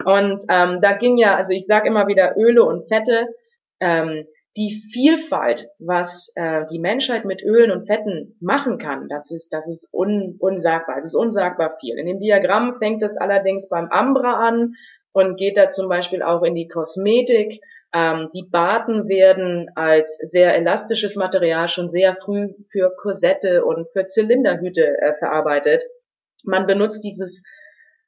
Und ähm, da ging ja, also ich sage immer wieder Öle und Fette. Ähm, die Vielfalt, was äh, die Menschheit mit Ölen und Fetten machen kann, das ist, das ist un, unsagbar. Es ist unsagbar viel. In dem Diagramm fängt es allerdings beim Ambra an und geht da zum Beispiel auch in die Kosmetik. Ähm, die Baten werden als sehr elastisches Material schon sehr früh für Korsette und für Zylinderhüte äh, verarbeitet. Man benutzt dieses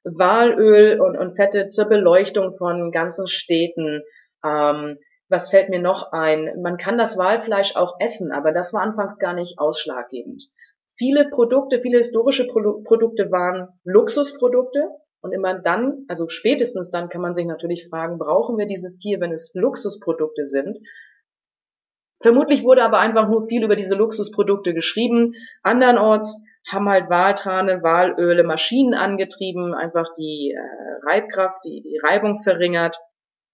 Walöl und, und Fette zur Beleuchtung von ganzen Städten. Ähm, was fällt mir noch ein? Man kann das Walfleisch auch essen, aber das war anfangs gar nicht ausschlaggebend. Viele Produkte, viele historische Pro Produkte waren Luxusprodukte. Und immer dann, also spätestens dann kann man sich natürlich fragen, brauchen wir dieses Tier, wenn es Luxusprodukte sind? Vermutlich wurde aber einfach nur viel über diese Luxusprodukte geschrieben. Andernorts haben halt Waltrane, Walöle, Maschinen angetrieben, einfach die äh, Reibkraft, die, die Reibung verringert.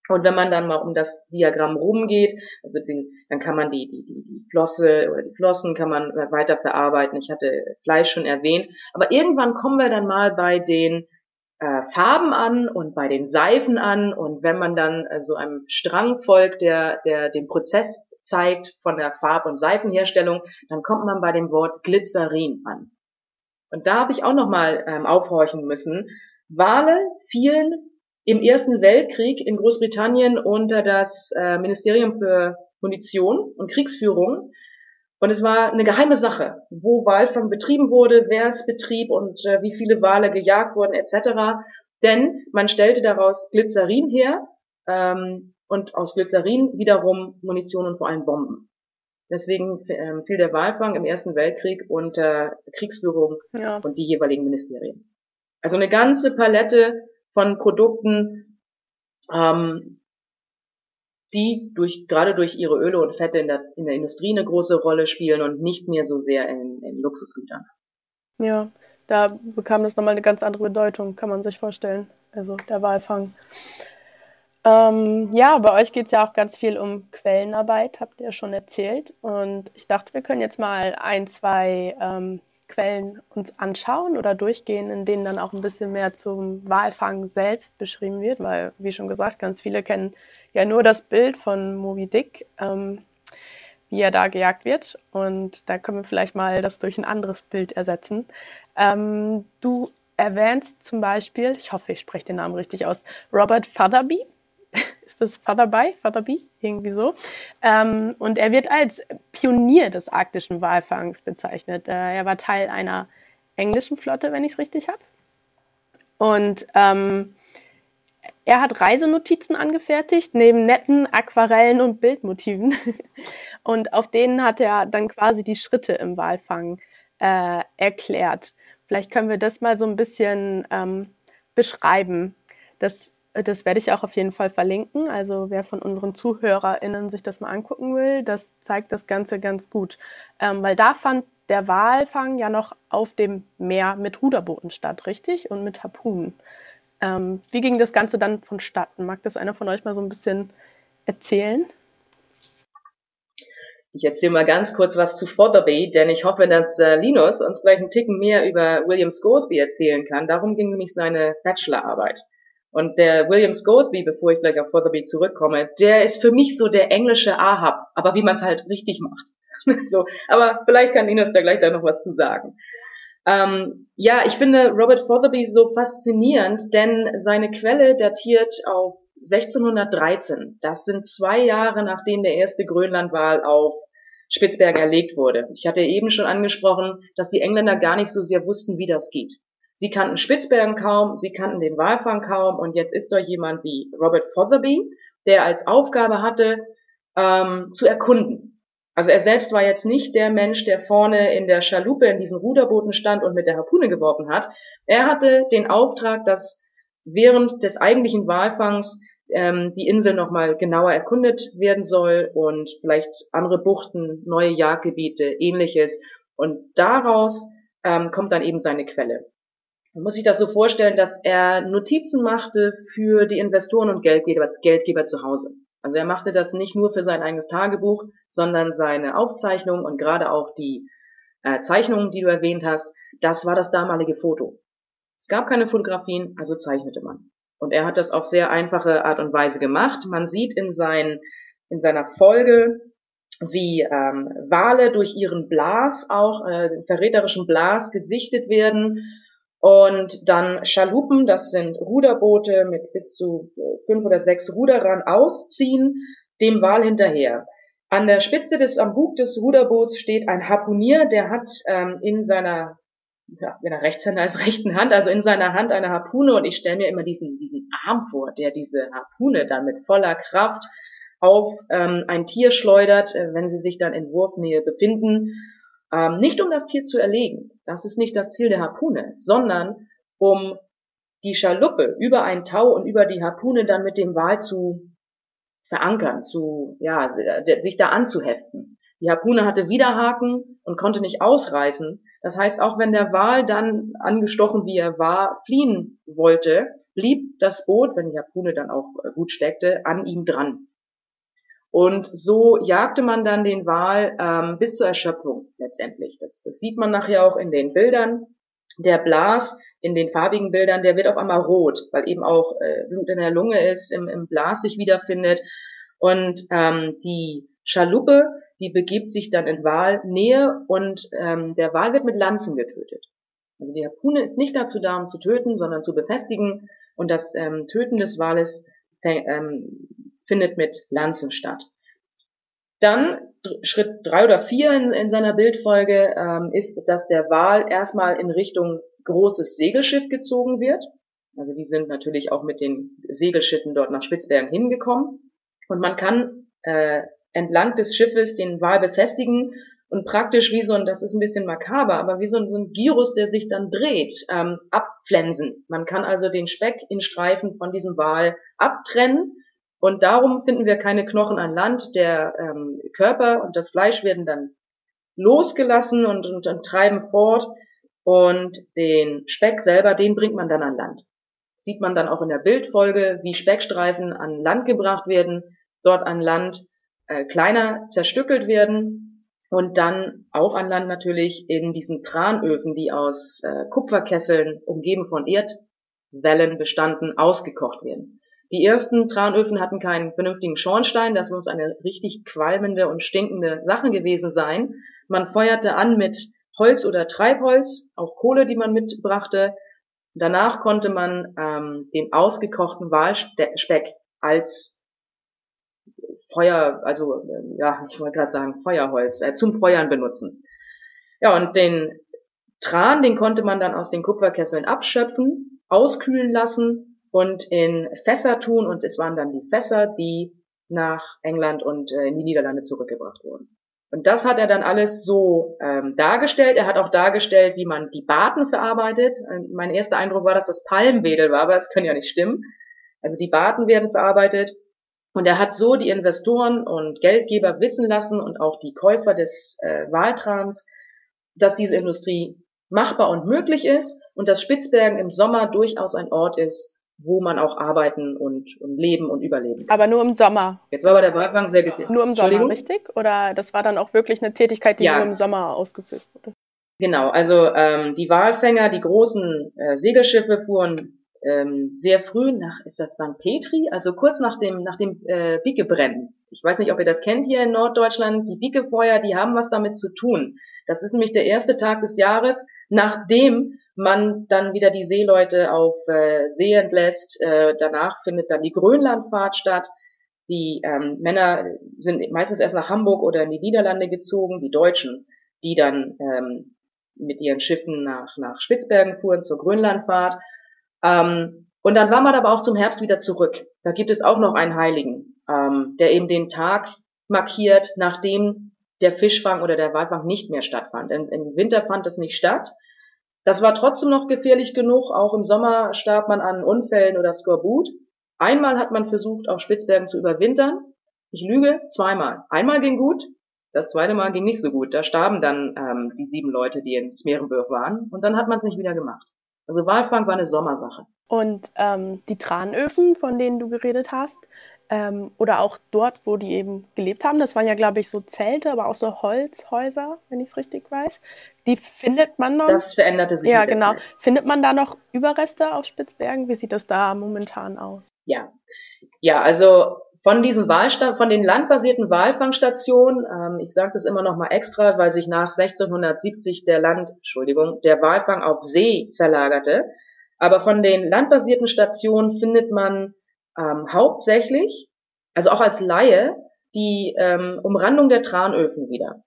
Und wenn man dann mal um das Diagramm rumgeht, also den, dann kann man die, die, die Flosse oder die Flossen kann man weiter verarbeiten. Ich hatte Fleisch schon erwähnt. Aber irgendwann kommen wir dann mal bei den äh, Farben an und bei den Seifen an. Und wenn man dann äh, so einem Strang folgt, der, der den Prozess zeigt von der Farb- und Seifenherstellung, dann kommt man bei dem Wort Glycerin an. Und da habe ich auch nochmal ähm, aufhorchen müssen. Wale fielen im Ersten Weltkrieg in Großbritannien unter das äh, Ministerium für Munition und Kriegsführung. Und es war eine geheime Sache, wo Walfang betrieben wurde, wer es betrieb und äh, wie viele Wale gejagt wurden etc. Denn man stellte daraus Glycerin her ähm, und aus Glycerin wiederum Munition und vor allem Bomben. Deswegen ähm, fiel der Walfang im Ersten Weltkrieg unter Kriegsführung ja. und die jeweiligen Ministerien. Also eine ganze Palette von Produkten, ähm, die durch, gerade durch ihre Öle und Fette in der, in der Industrie eine große Rolle spielen und nicht mehr so sehr in, in Luxusgütern. Ja, da bekam das nochmal eine ganz andere Bedeutung, kann man sich vorstellen. Also der Walfang. Ähm, ja, bei euch geht es ja auch ganz viel um Quellenarbeit, habt ihr schon erzählt. Und ich dachte, wir können jetzt mal ein, zwei ähm, Quellen uns anschauen oder durchgehen, in denen dann auch ein bisschen mehr zum Walfang selbst beschrieben wird, weil, wie schon gesagt, ganz viele kennen ja nur das Bild von Moby Dick, ähm, wie er da gejagt wird. Und da können wir vielleicht mal das durch ein anderes Bild ersetzen. Ähm, du erwähnst zum Beispiel, ich hoffe, ich spreche den Namen richtig aus, Robert Fotherby. Das Fatherby, Fatherby, irgendwie so. Ähm, und er wird als Pionier des arktischen Walfangs bezeichnet. Äh, er war Teil einer englischen Flotte, wenn ich es richtig habe. Und ähm, er hat Reisenotizen angefertigt, neben netten Aquarellen und Bildmotiven. und auf denen hat er dann quasi die Schritte im Walfang äh, erklärt. Vielleicht können wir das mal so ein bisschen ähm, beschreiben. Das, das werde ich auch auf jeden Fall verlinken. Also wer von unseren ZuhörerInnen sich das mal angucken will, das zeigt das Ganze ganz gut. Ähm, weil da fand der Walfang ja noch auf dem Meer mit Ruderbooten statt, richtig? Und mit Harpunen. Ähm, wie ging das Ganze dann vonstatten? Mag das einer von euch mal so ein bisschen erzählen? Ich erzähle mal ganz kurz was zu Fotherby, denn ich hoffe, dass äh, Linus uns gleich einen Ticken mehr über William Scoresby erzählen kann. Darum ging nämlich seine Bachelorarbeit. Und der William Scoresby, bevor ich gleich auf Fotherby zurückkomme, der ist für mich so der englische Ahab, aber wie man es halt richtig macht. so, aber vielleicht kann Linus da gleich da noch was zu sagen. Ähm, ja, ich finde Robert Fotherby so faszinierend, denn seine Quelle datiert auf 1613. Das sind zwei Jahre, nachdem der erste Grönlandwal auf Spitzbergen erlegt wurde. Ich hatte eben schon angesprochen, dass die Engländer gar nicht so sehr wussten, wie das geht. Sie kannten Spitzbergen kaum, sie kannten den Walfang kaum und jetzt ist doch jemand wie Robert Fotherby, der als Aufgabe hatte, ähm, zu erkunden. Also er selbst war jetzt nicht der Mensch, der vorne in der Schaluppe in diesen Ruderbooten stand und mit der Harpune geworfen hat. Er hatte den Auftrag, dass während des eigentlichen Walfangs ähm, die Insel nochmal genauer erkundet werden soll und vielleicht andere Buchten, neue Jagdgebiete, ähnliches. Und daraus ähm, kommt dann eben seine Quelle. Man muss sich das so vorstellen, dass er Notizen machte für die Investoren und Geldgeber, Geldgeber zu Hause. Also er machte das nicht nur für sein eigenes Tagebuch, sondern seine Aufzeichnungen und gerade auch die äh, Zeichnungen, die du erwähnt hast, das war das damalige Foto. Es gab keine Fotografien, also zeichnete man. Und er hat das auf sehr einfache Art und Weise gemacht. Man sieht in, sein, in seiner Folge, wie ähm, Wale durch ihren Blas, auch äh, verräterischen Blas, gesichtet werden und dann Schaluppen, das sind Ruderboote mit bis zu äh, fünf oder sechs Ruderern ausziehen, dem Wal hinterher. An der Spitze des, am Bug des Ruderboots steht ein Harpunier, der hat ähm, in seiner, ja, in der Rechtshänder als rechten Hand, also in seiner Hand eine Harpune und ich stelle mir immer diesen, diesen Arm vor, der diese Harpune dann mit voller Kraft auf ähm, ein Tier schleudert, äh, wenn sie sich dann in Wurfnähe befinden ähm, nicht um das Tier zu erlegen, das ist nicht das Ziel der Harpune, sondern um die Schaluppe über ein Tau und über die Harpune dann mit dem Wal zu verankern, zu, ja, sich da anzuheften. Die Harpune hatte Widerhaken und konnte nicht ausreißen. Das heißt, auch wenn der Wal dann angestochen, wie er war, fliehen wollte, blieb das Boot, wenn die Harpune dann auch gut steckte, an ihm dran. Und so jagte man dann den Wal ähm, bis zur Erschöpfung letztendlich. Das, das sieht man nachher auch in den Bildern. Der Blas in den farbigen Bildern, der wird auf einmal rot, weil eben auch äh, Blut in der Lunge ist, im, im Blas sich wiederfindet. Und ähm, die Schaluppe, die begibt sich dann in Walnähe und ähm, der Wal wird mit Lanzen getötet. Also die Harpune ist nicht dazu da, um zu töten, sondern zu befestigen. Und das ähm, Töten des Wales ähm, findet mit Lanzen statt. Dann Schritt drei oder vier in, in seiner Bildfolge ähm, ist, dass der Wal erstmal in Richtung großes Segelschiff gezogen wird. Also die sind natürlich auch mit den Segelschiffen dort nach Spitzbergen hingekommen. Und man kann äh, entlang des Schiffes den Wal befestigen und praktisch wie so ein, das ist ein bisschen makaber, aber wie so ein, so ein Gyrus, der sich dann dreht, ähm, abpflänsen. Man kann also den Speck in Streifen von diesem Wal abtrennen und darum finden wir keine Knochen an Land. Der ähm, Körper und das Fleisch werden dann losgelassen und, und, und treiben fort. Und den Speck selber, den bringt man dann an Land. Sieht man dann auch in der Bildfolge, wie Speckstreifen an Land gebracht werden, dort an Land äh, kleiner zerstückelt werden und dann auch an Land natürlich in diesen Tranöfen, die aus äh, Kupferkesseln umgeben von Erdwellen bestanden, ausgekocht werden. Die ersten Tranöfen hatten keinen vernünftigen Schornstein, das muss eine richtig qualmende und stinkende Sache gewesen sein. Man feuerte an mit Holz oder Treibholz, auch Kohle, die man mitbrachte. Danach konnte man ähm, den ausgekochten Walspeck als Feuer, also ja, ich wollte gerade sagen Feuerholz, äh, zum Feuern benutzen. Ja, und den Tran, den konnte man dann aus den Kupferkesseln abschöpfen, auskühlen lassen und in Fässer tun und es waren dann die Fässer, die nach England und äh, in die Niederlande zurückgebracht wurden. Und das hat er dann alles so ähm, dargestellt. Er hat auch dargestellt, wie man die Baten verarbeitet. Ähm, mein erster Eindruck war, dass das Palmwedel war, aber das können ja nicht stimmen. Also die Baten werden verarbeitet. Und er hat so die Investoren und Geldgeber wissen lassen und auch die Käufer des äh, Waltrans, dass diese Industrie machbar und möglich ist und dass Spitzbergen im Sommer durchaus ein Ort ist, wo man auch arbeiten und, und leben und überleben kann. Aber nur im Sommer. Jetzt war aber der Walfang sehr gefährlich. Nur im Sommer, richtig? Oder das war dann auch wirklich eine Tätigkeit, die ja. nur im Sommer ausgeführt wurde? Genau, also ähm, die Walfänger, die großen äh, Segelschiffe fuhren ähm, sehr früh nach, ist das St. Petri, also kurz nach dem, nach dem äh, Bicke-Brennen. Ich weiß nicht, ob ihr das kennt hier in Norddeutschland. Die Bicke-Feuer, die haben was damit zu tun. Das ist nämlich der erste Tag des Jahres, nachdem man dann wieder die Seeleute auf äh, See entlässt. Äh, danach findet dann die Grönlandfahrt statt. Die ähm, Männer sind meistens erst nach Hamburg oder in die Niederlande gezogen, die Deutschen, die dann ähm, mit ihren Schiffen nach, nach Spitzbergen fuhren zur Grönlandfahrt. Ähm, und dann war man aber auch zum Herbst wieder zurück. Da gibt es auch noch einen Heiligen, ähm, der eben den Tag markiert, nachdem der Fischfang oder der Walfang nicht mehr stattfand. Im, Im Winter fand das nicht statt. Das war trotzdem noch gefährlich genug. Auch im Sommer starb man an Unfällen oder Skorbut. Einmal hat man versucht, auf Spitzbergen zu überwintern. Ich lüge, zweimal. Einmal ging gut, das zweite Mal ging nicht so gut. Da starben dann ähm, die sieben Leute, die in Smerenburg waren. Und dann hat man es nicht wieder gemacht. Also Walfang war eine Sommersache. Und ähm, die Tranöfen, von denen du geredet hast, ähm, oder auch dort, wo die eben gelebt haben. Das waren ja, glaube ich, so Zelte, aber auch so Holzhäuser, wenn ich es richtig weiß. Die findet man noch. Das veränderte sich. Ja, genau. Zeit. Findet man da noch Überreste auf Spitzbergen? Wie sieht das da momentan aus? Ja, ja, also von diesen Wahlsta von den landbasierten Walfangstationen, ähm, ich sage das immer noch mal extra, weil sich nach 1670 der Land, Entschuldigung, der Walfang auf See verlagerte. Aber von den landbasierten Stationen findet man ähm, hauptsächlich, also auch als Laie, die ähm, Umrandung der Tranöfen wieder.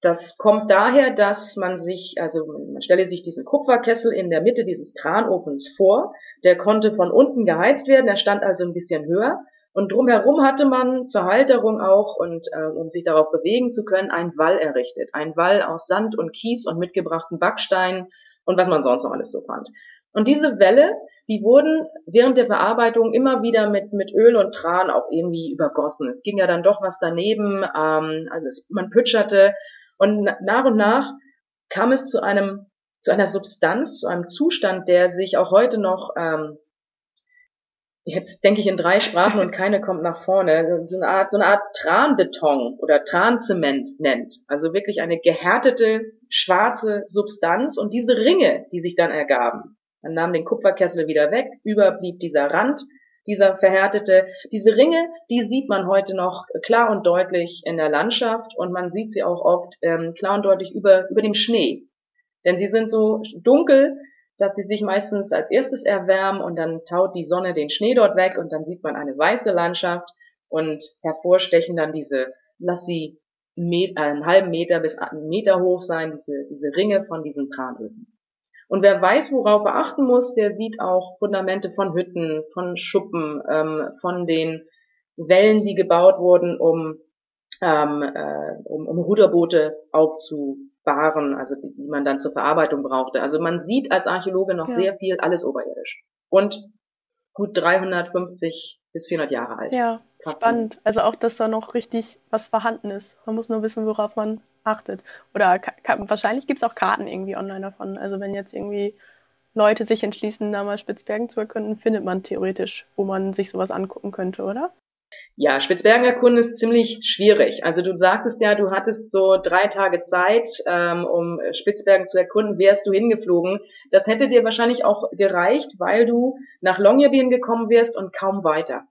Das kommt daher, dass man sich, also man stelle sich diesen Kupferkessel in der Mitte dieses Tranofens vor. Der konnte von unten geheizt werden, er stand also ein bisschen höher. Und drumherum hatte man zur Halterung auch und äh, um sich darauf bewegen zu können, einen Wall errichtet. Ein Wall aus Sand und Kies und mitgebrachten Backsteinen und was man sonst noch alles so fand. Und diese Welle, die wurden während der Verarbeitung immer wieder mit, mit Öl und Tran auch irgendwie übergossen. Es ging ja dann doch was daneben, ähm, also es, man pütscherte und nach und nach kam es zu einem zu einer Substanz, zu einem Zustand, der sich auch heute noch ähm, jetzt denke ich in drei Sprachen und keine kommt nach vorne, so eine Art, so eine Art Tranbeton oder Tranzement nennt. Also wirklich eine gehärtete schwarze Substanz und diese Ringe, die sich dann ergaben, man nahm den Kupferkessel wieder weg, überblieb dieser Rand, dieser verhärtete. Diese Ringe, die sieht man heute noch klar und deutlich in der Landschaft und man sieht sie auch oft ähm, klar und deutlich über, über dem Schnee. Denn sie sind so dunkel, dass sie sich meistens als erstes erwärmen und dann taut die Sonne den Schnee dort weg und dann sieht man eine weiße Landschaft und hervorstechen dann diese, lass sie einen halben Meter bis einen Meter hoch sein, diese, diese Ringe von diesen Tranöfen. Und wer weiß, worauf er achten muss, der sieht auch Fundamente von Hütten, von Schuppen, ähm, von den Wellen, die gebaut wurden, um, ähm, äh, um, um Ruderboote aufzubahren, also die, die man dann zur Verarbeitung brauchte. Also man sieht als Archäologe noch ja. sehr viel, alles oberirdisch. Und gut 350 bis 400 Jahre alt. Ja, spannend. Also auch, dass da noch richtig was vorhanden ist. Man muss nur wissen, worauf man achtet. Oder wahrscheinlich gibt es auch Karten irgendwie online davon. Also wenn jetzt irgendwie Leute sich entschließen, da mal Spitzbergen zu erkunden, findet man theoretisch, wo man sich sowas angucken könnte, oder? Ja, Spitzbergen erkunden ist ziemlich schwierig. Also du sagtest ja, du hattest so drei Tage Zeit, ähm, um Spitzbergen zu erkunden. Wärst du hingeflogen? Das hätte dir wahrscheinlich auch gereicht, weil du nach Longyearbyen gekommen wärst und kaum weiter.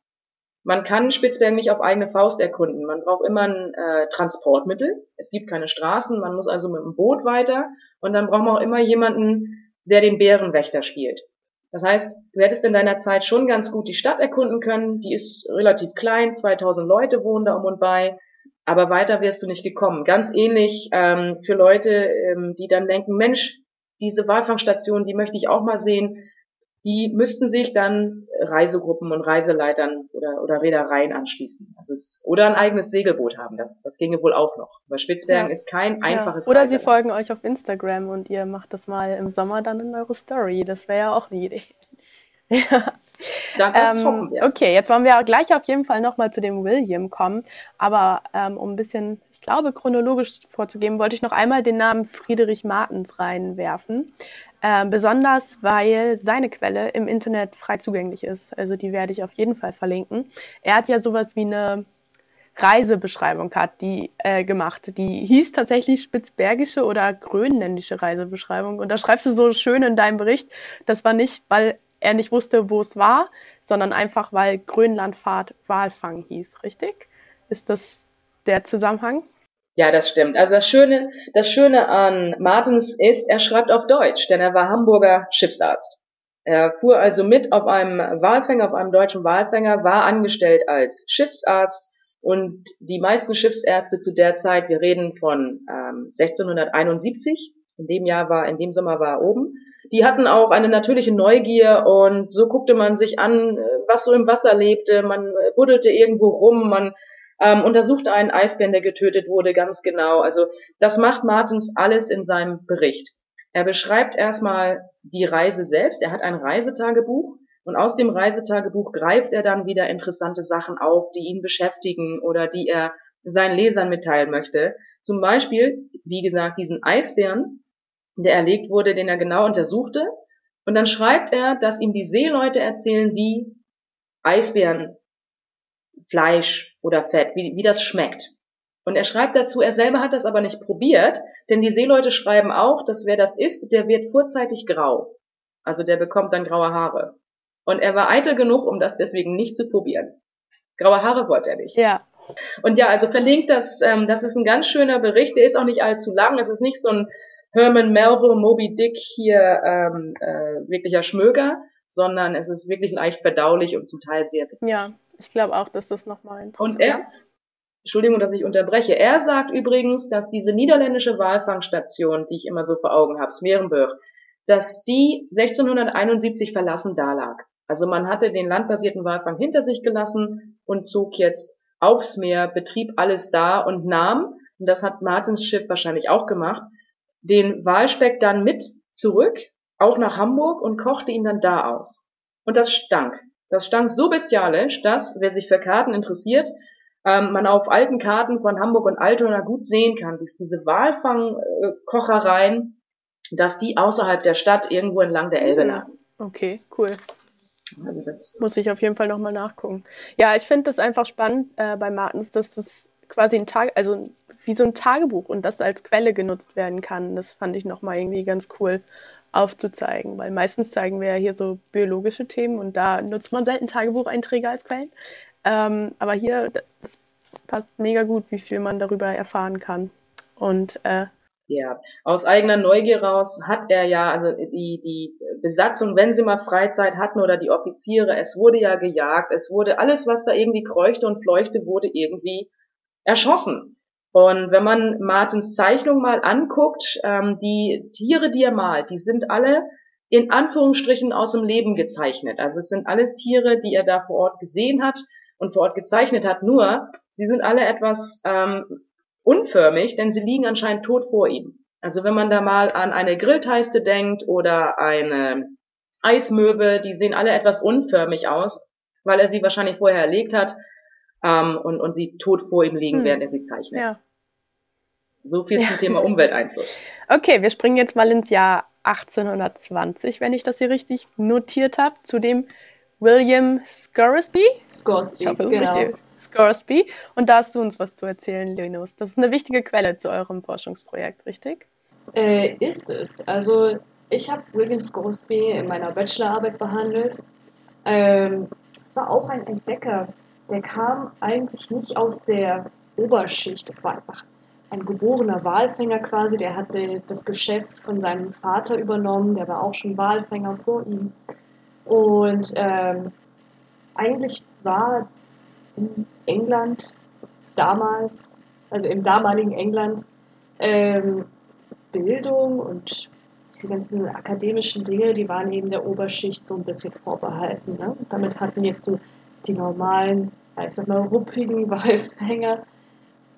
Man kann Spitzbergen nicht auf eigene Faust erkunden. Man braucht immer ein äh, Transportmittel. Es gibt keine Straßen, man muss also mit dem Boot weiter und dann braucht man auch immer jemanden, der den Bärenwächter spielt. Das heißt, du hättest in deiner Zeit schon ganz gut die Stadt erkunden können. Die ist relativ klein, 2000 Leute wohnen da um und bei. Aber weiter wirst du nicht gekommen. Ganz ähnlich ähm, für Leute, ähm, die dann denken, Mensch, diese Walfangstation, die möchte ich auch mal sehen die müssten sich dann Reisegruppen und Reiseleitern oder, oder Reedereien anschließen. Also es, oder ein eigenes Segelboot haben. Das, das ginge wohl auch noch. Weil Spitzbergen ja. ist kein einfaches ja. Oder Reiseland. sie folgen euch auf Instagram und ihr macht das mal im Sommer dann in eure Story. Das wäre ja auch eine Idee. ja. Das ähm, hoffen wir. Okay, jetzt wollen wir gleich auf jeden Fall nochmal zu dem William kommen. Aber ähm, um ein bisschen, ich glaube, chronologisch vorzugeben, wollte ich noch einmal den Namen Friedrich Martens reinwerfen. Äh, besonders weil seine Quelle im Internet frei zugänglich ist. Also die werde ich auf jeden Fall verlinken. Er hat ja sowas wie eine Reisebeschreibung hat die äh, gemacht. Die hieß tatsächlich spitzbergische oder grönländische Reisebeschreibung. Und da schreibst du so schön in deinem Bericht, das war nicht, weil er nicht wusste, wo es war, sondern einfach, weil Grönlandfahrt Walfang hieß, richtig? Ist das der Zusammenhang? Ja, das stimmt. Also das Schöne, das Schöne an Martens ist, er schreibt auf Deutsch, denn er war Hamburger Schiffsarzt. Er fuhr also mit auf einem Walfänger, auf einem deutschen Walfänger, war angestellt als Schiffsarzt und die meisten Schiffsärzte zu der Zeit, wir reden von ähm, 1671, in dem Jahr war, in dem Sommer war er oben, die hatten auch eine natürliche Neugier und so guckte man sich an, was so im Wasser lebte, man buddelte irgendwo rum, man ähm, untersuchte einen Eisbären, der getötet wurde, ganz genau. Also das macht Martens alles in seinem Bericht. Er beschreibt erstmal die Reise selbst. Er hat ein Reisetagebuch und aus dem Reisetagebuch greift er dann wieder interessante Sachen auf, die ihn beschäftigen oder die er seinen Lesern mitteilen möchte. Zum Beispiel, wie gesagt, diesen Eisbären, der erlegt wurde, den er genau untersuchte. Und dann schreibt er, dass ihm die Seeleute erzählen, wie Eisbären Fleisch oder Fett, wie, wie das schmeckt. Und er schreibt dazu, er selber hat das aber nicht probiert, denn die Seeleute schreiben auch, dass wer das isst, der wird vorzeitig grau. Also der bekommt dann graue Haare. Und er war eitel genug, um das deswegen nicht zu probieren. Graue Haare wollte er nicht. Ja. Und ja, also verlinkt das, ähm, das ist ein ganz schöner Bericht, der ist auch nicht allzu lang, es ist nicht so ein Herman Melville, Moby Dick hier ähm, äh, wirklicher Schmöger, sondern es ist wirklich leicht verdaulich und zum Teil sehr witzig. Ja, ich glaube auch, dass das nochmal interessant Und er, Entschuldigung, dass ich unterbreche, er sagt übrigens, dass diese niederländische Walfangstation, die ich immer so vor Augen habe, Smerenburg, dass die 1671 verlassen dalag. Also man hatte den landbasierten Walfang hinter sich gelassen und zog jetzt aufs Meer, betrieb alles da und nahm, und das hat Martins Schiff wahrscheinlich auch gemacht, den Walspeck dann mit zurück, auch nach Hamburg und kochte ihn dann da aus. Und das stank. Das stank so bestialisch, dass, wer sich für Karten interessiert, ähm, man auf alten Karten von Hamburg und Altona gut sehen kann, dass diese Walfangkochereien, dass die außerhalb der Stadt irgendwo entlang der Elbe lagen. Okay, cool. Also das muss ich auf jeden Fall nochmal nachgucken. Ja, ich finde das einfach spannend äh, bei Martens, dass das quasi ein Tag, also wie so ein Tagebuch und das als Quelle genutzt werden kann. Das fand ich nochmal irgendwie ganz cool aufzuzeigen, weil meistens zeigen wir ja hier so biologische Themen und da nutzt man selten Tagebucheinträge als Quellen. Ähm, aber hier passt mega gut, wie viel man darüber erfahren kann. Und äh, ja, aus eigener Neugier raus hat er ja, also die, die Besatzung, wenn sie mal Freizeit hatten oder die Offiziere, es wurde ja gejagt, es wurde alles, was da irgendwie kreuchte und fleuchte, wurde irgendwie erschossen. Und wenn man Martins Zeichnung mal anguckt, ähm, die Tiere, die er malt, die sind alle in Anführungsstrichen aus dem Leben gezeichnet. Also es sind alles Tiere, die er da vor Ort gesehen hat und vor Ort gezeichnet hat. Nur, sie sind alle etwas ähm, unförmig, denn sie liegen anscheinend tot vor ihm. Also wenn man da mal an eine Grillteiste denkt oder eine Eismöwe, die sehen alle etwas unförmig aus, weil er sie wahrscheinlich vorher erlegt hat ähm, und, und sie tot vor ihm liegen, hm. während er sie zeichnet. Ja. So viel ja. zum Thema Umwelteinfluss. Okay, wir springen jetzt mal ins Jahr 1820, wenn ich das hier richtig notiert habe, zu dem William Scoresby. Scoresby, ich hoffe, das genau. richtig. Scoresby. Und da hast du uns was zu erzählen, Linus. Das ist eine wichtige Quelle zu eurem Forschungsprojekt, richtig? Äh, ist es. Also ich habe William Scoresby in meiner Bachelorarbeit behandelt. Ähm, es war auch ein Entdecker der kam eigentlich nicht aus der Oberschicht. Das war einfach ein geborener Walfänger quasi. Der hatte das Geschäft von seinem Vater übernommen. Der war auch schon Walfänger vor ihm. Und ähm, eigentlich war in England damals, also im damaligen England, ähm, Bildung und die ganzen akademischen Dinge, die waren eben der Oberschicht so ein bisschen vorbehalten. Ne? Damit hatten jetzt so die normalen, ich sag ruppigen Walfänger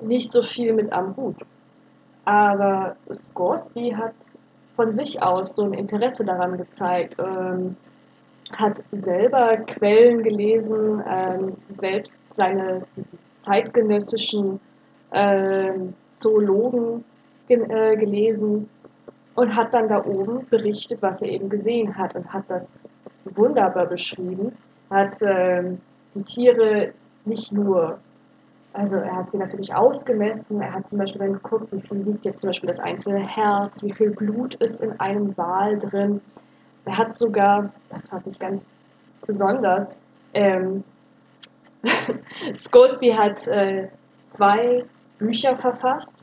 nicht so viel mit am Hut. Aber Scoresby hat von sich aus so ein Interesse daran gezeigt, ähm, hat selber Quellen gelesen, ähm, selbst seine zeitgenössischen äh, Zoologen ge äh, gelesen und hat dann da oben berichtet, was er eben gesehen hat und hat das wunderbar beschrieben, hat äh, die Tiere nicht nur, also er hat sie natürlich ausgemessen, er hat zum Beispiel dann geguckt, wie viel liegt jetzt zum Beispiel das einzelne Herz, wie viel Blut ist in einem Wal drin. Er hat sogar, das fand ich ganz besonders, ähm, Scosby hat äh, zwei Bücher verfasst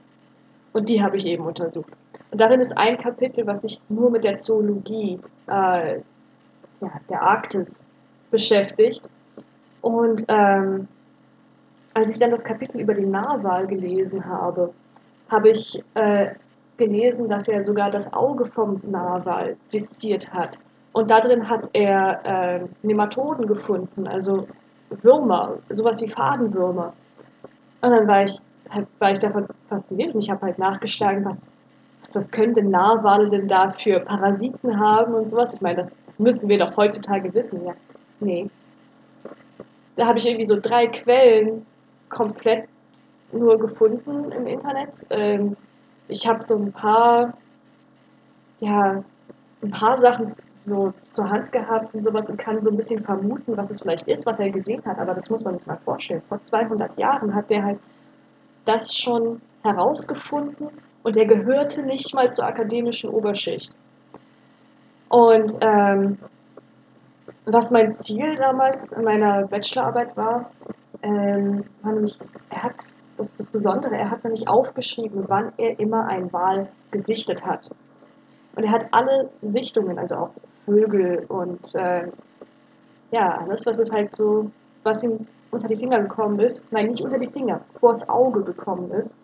und die habe ich eben untersucht. Und darin ist ein Kapitel, was sich nur mit der Zoologie äh, ja, der Arktis beschäftigt. Und ähm, als ich dann das Kapitel über den Narwal gelesen habe, habe ich äh, gelesen, dass er sogar das Auge vom Narwal seziert hat. Und darin hat er äh, Nematoden gefunden, also Würmer, sowas wie Fadenwürmer. Und dann war ich, war ich davon fasziniert und ich habe halt nachgeschlagen, was, was könnte Narwale denn da für Parasiten haben und sowas. Ich meine, das müssen wir doch heutzutage wissen. Ja, nee. Da habe ich irgendwie so drei Quellen komplett nur gefunden im Internet. Ähm, ich habe so ein paar, ja, ein paar Sachen so zur Hand gehabt und sowas und kann so ein bisschen vermuten, was es vielleicht ist, was er gesehen hat. Aber das muss man sich mal vorstellen. Vor 200 Jahren hat der halt das schon herausgefunden und er gehörte nicht mal zur akademischen Oberschicht. Und ähm, was mein Ziel damals in meiner Bachelorarbeit war, ähm, war nämlich, er hat, das das Besondere, er hat nämlich aufgeschrieben, wann er immer ein Wal gesichtet hat. Und er hat alle Sichtungen, also auch Vögel und äh, ja, alles, was es halt so, was ihm unter die Finger gekommen ist, nein, nicht unter die Finger, vors Auge gekommen ist,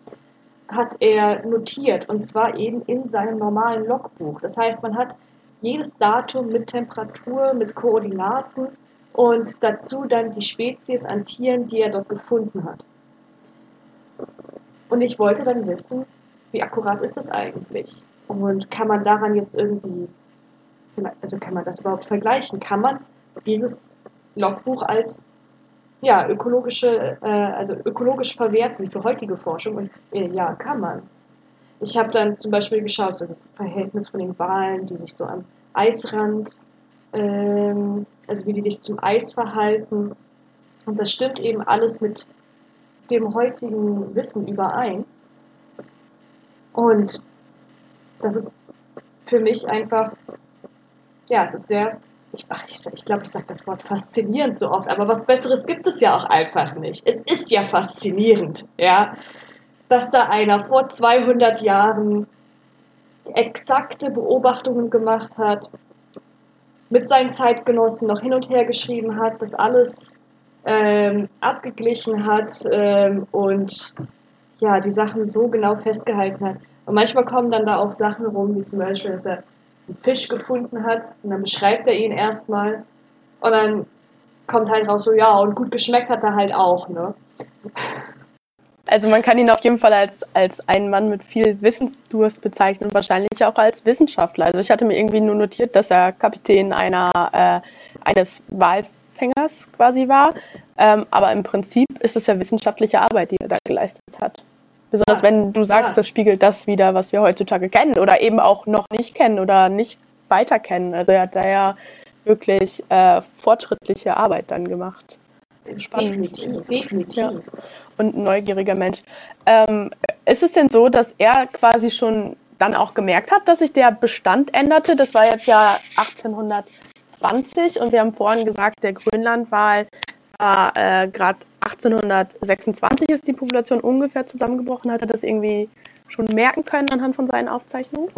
hat er notiert und zwar eben in seinem normalen Logbuch. Das heißt, man hat jedes Datum mit Temperatur, mit Koordinaten und dazu dann die Spezies an Tieren, die er dort gefunden hat. Und ich wollte dann wissen, wie akkurat ist das eigentlich? Und kann man daran jetzt irgendwie also kann man das überhaupt vergleichen? Kann man dieses Logbuch als ja, ökologische, äh, also ökologisch verwerten für heutige Forschung? Und äh, ja, kann man. Ich habe dann zum Beispiel geschaut, so das Verhältnis von den Walen, die sich so am Eisrand, ähm, also wie die sich zum Eis verhalten. Und das stimmt eben alles mit dem heutigen Wissen überein. Und das ist für mich einfach ja, es ist sehr, ich, ich, ich glaube, ich sage das Wort faszinierend so oft, aber was Besseres gibt es ja auch einfach nicht. Es ist ja faszinierend, ja, dass da einer vor 200 Jahren exakte Beobachtungen gemacht hat, mit seinen Zeitgenossen noch hin und her geschrieben hat, das alles ähm, abgeglichen hat ähm, und ja, die Sachen so genau festgehalten hat. Und manchmal kommen dann da auch Sachen rum, wie zum Beispiel, dass er einen Fisch gefunden hat und dann beschreibt er ihn erstmal und dann kommt halt raus so, ja, und gut geschmeckt hat er halt auch, ne? Also man kann ihn auf jeden Fall als, als einen Mann mit viel Wissensdurst bezeichnen und wahrscheinlich auch als Wissenschaftler. Also ich hatte mir irgendwie nur notiert, dass er Kapitän einer, äh, eines Walfängers quasi war. Ähm, aber im Prinzip ist es ja wissenschaftliche Arbeit, die er da geleistet hat. Besonders wenn du sagst, ja. das spiegelt das wieder, was wir heutzutage kennen oder eben auch noch nicht kennen oder nicht weiter kennen. Also er hat da ja wirklich äh, fortschrittliche Arbeit dann gemacht. Spannend. Definitiv, definitiv. Ja. Und ein neugieriger Mensch. Ähm, ist es denn so, dass er quasi schon dann auch gemerkt hat, dass sich der Bestand änderte? Das war jetzt ja 1820 und wir haben vorhin gesagt, der Grönlandwal war äh, gerade 1826 ist die Population ungefähr zusammengebrochen. Hat er das irgendwie schon merken können anhand von seinen Aufzeichnungen?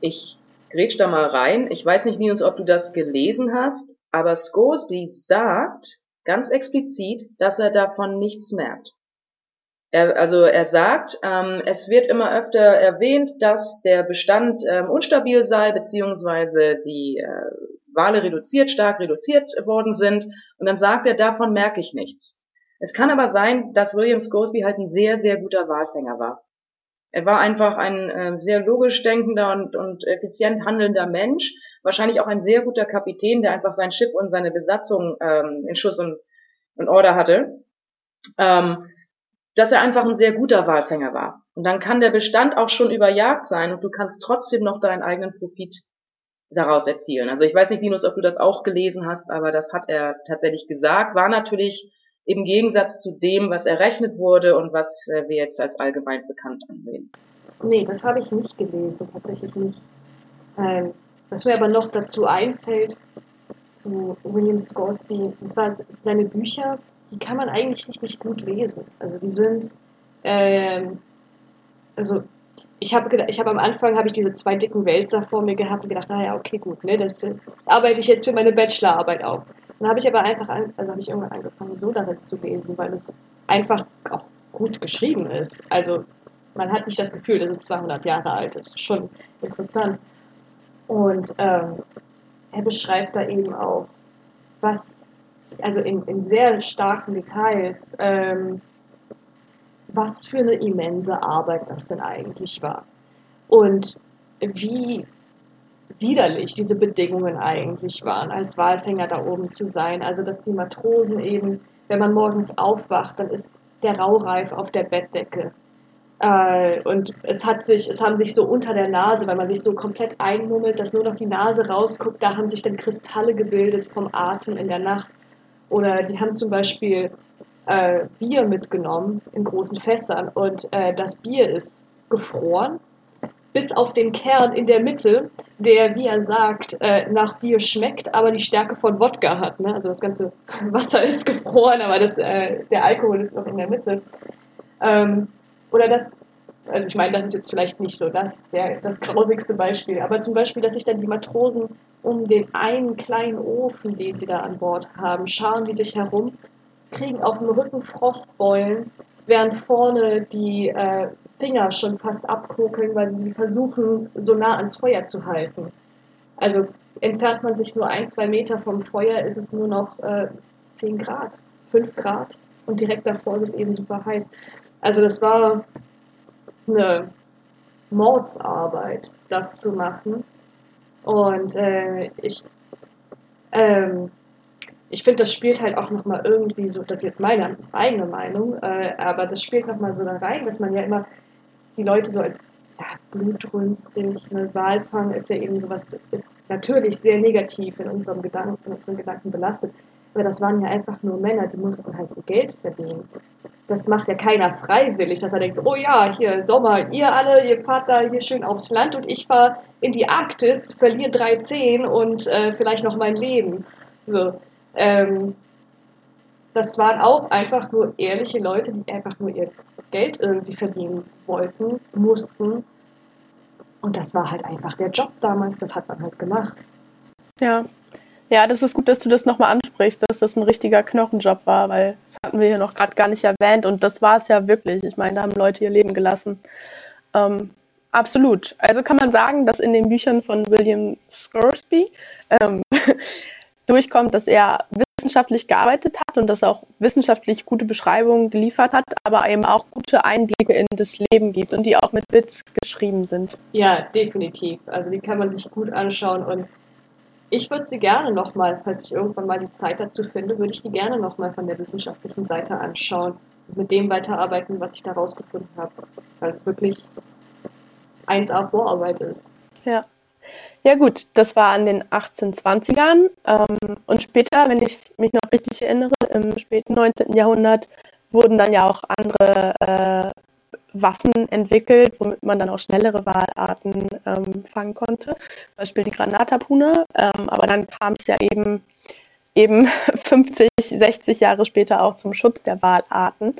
Ich grätsch da mal rein. Ich weiß nicht, Nils, ob du das gelesen hast. Aber Scoresby sagt ganz explizit, dass er davon nichts merkt. Er, also er sagt, ähm, es wird immer öfter erwähnt, dass der Bestand ähm, unstabil sei, beziehungsweise die äh, Wale reduziert, stark reduziert worden sind. Und dann sagt er, davon merke ich nichts. Es kann aber sein, dass William Scoresby halt ein sehr, sehr guter Walfänger war. Er war einfach ein äh, sehr logisch denkender und, und effizient handelnder Mensch, wahrscheinlich auch ein sehr guter Kapitän, der einfach sein Schiff und seine Besatzung ähm, in Schuss und, und Order hatte. Ähm, dass er einfach ein sehr guter Walfänger war. Und dann kann der Bestand auch schon überjagt sein und du kannst trotzdem noch deinen eigenen Profit daraus erzielen. Also ich weiß nicht, Linus, ob du das auch gelesen hast, aber das hat er tatsächlich gesagt, war natürlich im Gegensatz zu dem, was errechnet wurde und was äh, wir jetzt als allgemein bekannt ansehen. Nee, das habe ich nicht gelesen, tatsächlich nicht. Ähm, was mir aber noch dazu einfällt, zu William Scoresby, und zwar seine Bücher, die kann man eigentlich richtig gut lesen. Also die sind, ähm, also ich habe ich hab am Anfang habe ich diese zwei dicken Wälzer vor mir gehabt und gedacht, naja, okay, gut, ne, das, das arbeite ich jetzt für meine Bachelorarbeit auf. Dann habe ich aber einfach, an, also habe ich irgendwann angefangen, so darin zu lesen, weil es einfach auch gut geschrieben ist. Also man hat nicht das Gefühl, dass es 200 Jahre alt ist. Schon interessant. Und ähm, er beschreibt da eben auch, was, also in, in sehr starken Details, ähm, was für eine immense Arbeit das denn eigentlich war. Und wie widerlich diese Bedingungen eigentlich waren, als Walfänger da oben zu sein. Also, dass die Matrosen eben, wenn man morgens aufwacht, dann ist der Raureif auf der Bettdecke. Äh, und es hat sich, es haben sich so unter der Nase, weil man sich so komplett einmummelt, dass nur noch die Nase rausguckt, da haben sich dann Kristalle gebildet vom Atem in der Nacht. Oder die haben zum Beispiel äh, Bier mitgenommen in großen Fässern und äh, das Bier ist gefroren, bis auf den Kern in der Mitte, der, wie er sagt, äh, nach Bier schmeckt, aber die Stärke von Wodka hat. Ne? Also das ganze Wasser ist gefroren, aber das, äh, der Alkohol ist noch in der Mitte. Ähm, oder das, also ich meine, das ist jetzt vielleicht nicht so das, der, das grausigste Beispiel, aber zum Beispiel, dass sich dann die Matrosen um den einen kleinen Ofen, den sie da an Bord haben, scharen die sich herum kriegen auf dem Rücken Frostbeulen, während vorne die äh, Finger schon fast abkokeln, weil sie versuchen, so nah ans Feuer zu halten. Also entfernt man sich nur ein, zwei Meter vom Feuer, ist es nur noch äh, 10 Grad, 5 Grad und direkt davor ist es eben super heiß. Also das war eine Mordsarbeit, das zu machen. Und äh, ich ähm, ich finde, das spielt halt auch nochmal irgendwie so, das ist jetzt meine eigene Meinung, äh, aber das spielt nochmal so da rein, dass man ja immer die Leute so als ja, blutrünstig, ne, Walfang ist ja eben sowas, ist natürlich sehr negativ in unserem Gedanken, in unseren Gedanken belastet. Aber das waren ja einfach nur Männer, die mussten halt ihr Geld verdienen. Das macht ja keiner freiwillig, dass er denkt, oh ja, hier Sommer, ihr alle, ihr fahrt da hier schön aufs Land und ich fahre in die Arktis, verliere drei Zehen und äh, vielleicht noch mein Leben. So. Ähm, das waren auch einfach nur ehrliche Leute, die einfach nur ihr Geld irgendwie verdienen wollten, mussten. Und das war halt einfach der Job damals, das hat man halt gemacht. Ja. Ja, das ist gut, dass du das nochmal ansprichst, dass das ein richtiger Knochenjob war, weil das hatten wir hier noch gerade gar nicht erwähnt und das war es ja wirklich. Ich meine, da haben Leute ihr Leben gelassen. Ähm, absolut. Also kann man sagen, dass in den Büchern von William Scoresby ähm, durchkommt, dass er wissenschaftlich gearbeitet hat und dass er auch wissenschaftlich gute Beschreibungen geliefert hat, aber eben auch gute Einblicke in das Leben gibt und die auch mit Witz geschrieben sind. Ja, definitiv. Also die kann man sich gut anschauen und ich würde sie gerne nochmal, falls ich irgendwann mal die Zeit dazu finde, würde ich die gerne nochmal von der wissenschaftlichen Seite anschauen und mit dem weiterarbeiten, was ich da rausgefunden habe, weil es wirklich 1A Vorarbeit ist. Ja. Ja gut, das war in den 1820ern ähm, und später, wenn ich mich noch richtig erinnere, im späten 19. Jahrhundert wurden dann ja auch andere äh, Waffen entwickelt, womit man dann auch schnellere Walarten ähm, fangen konnte, zum Beispiel die Granatapune. Ähm, aber dann kam es ja eben eben 50, 60 Jahre später auch zum Schutz der Walarten.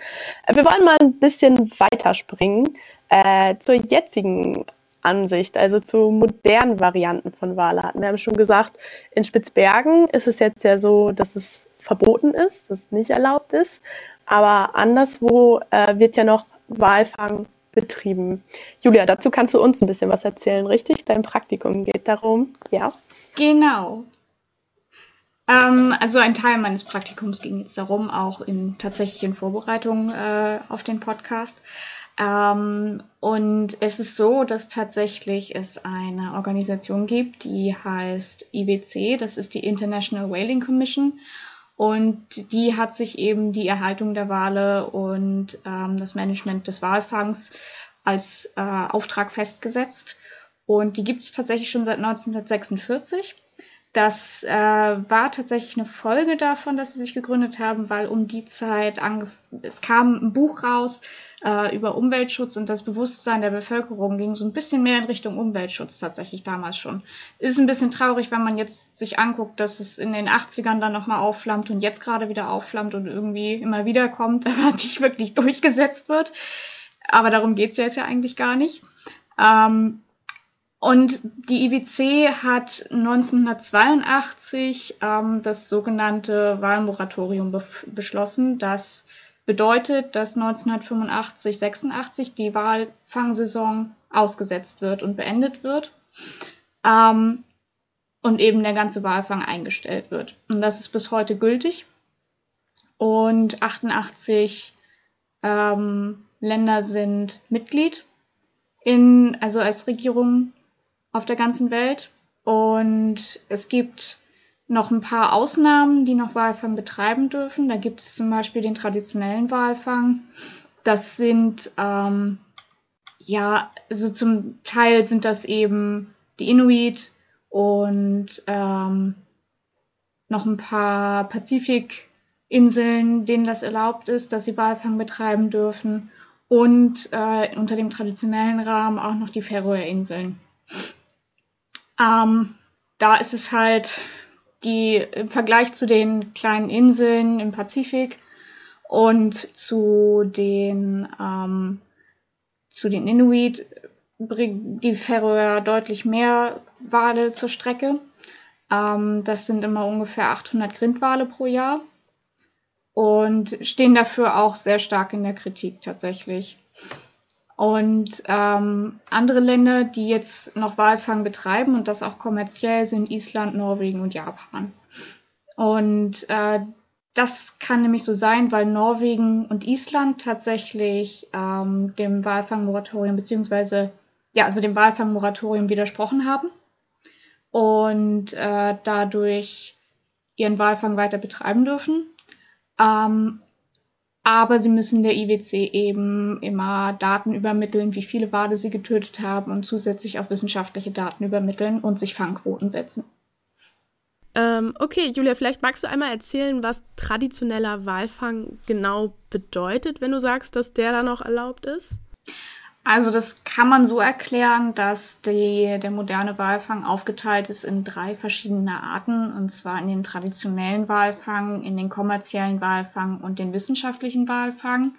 Äh, wir wollen mal ein bisschen weiterspringen äh, zur jetzigen Ansicht, also zu modernen Varianten von Walarten. Wir haben schon gesagt, in Spitzbergen ist es jetzt ja so, dass es verboten ist, dass es nicht erlaubt ist. Aber anderswo äh, wird ja noch Walfang betrieben. Julia, dazu kannst du uns ein bisschen was erzählen, richtig? Dein Praktikum geht darum, ja? Genau. Ähm, also ein Teil meines Praktikums ging jetzt darum, auch in tatsächlichen Vorbereitungen äh, auf den Podcast. Ähm, und es ist so, dass tatsächlich es eine Organisation gibt, die heißt IWC, das ist die International Whaling Commission. Und die hat sich eben die Erhaltung der Wale und ähm, das Management des Walfangs als äh, Auftrag festgesetzt. Und die gibt es tatsächlich schon seit 1946. Das äh, war tatsächlich eine Folge davon, dass sie sich gegründet haben, weil um die Zeit es kam ein Buch raus äh, über Umweltschutz und das Bewusstsein der Bevölkerung ging so ein bisschen mehr in Richtung Umweltschutz tatsächlich damals schon. Ist ein bisschen traurig, wenn man jetzt sich anguckt, dass es in den 80ern dann nochmal aufflammt und jetzt gerade wieder aufflammt und irgendwie immer wieder kommt, aber nicht wirklich durchgesetzt wird. Aber darum geht's ja jetzt ja eigentlich gar nicht. Ähm, und die IWC hat 1982 ähm, das sogenannte Wahlmoratorium be beschlossen. Das bedeutet, dass 1985, 86 die Wahlfangsaison ausgesetzt wird und beendet wird. Ähm, und eben der ganze Walfang eingestellt wird. Und das ist bis heute gültig. Und 88 ähm, Länder sind Mitglied in, also als Regierung auf der ganzen Welt. Und es gibt noch ein paar Ausnahmen, die noch Walfang betreiben dürfen. Da gibt es zum Beispiel den traditionellen Walfang. Das sind, ähm, ja, also zum Teil sind das eben die Inuit und ähm, noch ein paar Pazifikinseln, denen das erlaubt ist, dass sie Walfang betreiben dürfen. Und äh, unter dem traditionellen Rahmen auch noch die Färöerinseln. Ähm, da ist es halt die im Vergleich zu den kleinen Inseln im Pazifik und zu den ähm, zu den Inuit bringt die Färöer deutlich mehr Wale zur Strecke. Ähm, das sind immer ungefähr 800 Grindwale pro Jahr und stehen dafür auch sehr stark in der Kritik tatsächlich. Und ähm, andere Länder, die jetzt noch Walfang betreiben und das auch kommerziell, sind Island, Norwegen und Japan. Und äh, das kann nämlich so sein, weil Norwegen und Island tatsächlich ähm, dem Walfangmoratorium beziehungsweise ja, also dem Walfangmoratorium widersprochen haben und äh, dadurch ihren Walfang weiter betreiben dürfen. Ähm, aber sie müssen der IWC eben immer Daten übermitteln, wie viele Wale sie getötet haben und zusätzlich auch wissenschaftliche Daten übermitteln und sich Fangquoten setzen. Ähm, okay, Julia, vielleicht magst du einmal erzählen, was traditioneller Walfang genau bedeutet, wenn du sagst, dass der da noch erlaubt ist? Also das kann man so erklären, dass die, der moderne Walfang aufgeteilt ist in drei verschiedene Arten, und zwar in den traditionellen Walfang, in den kommerziellen Walfang und den wissenschaftlichen Walfang.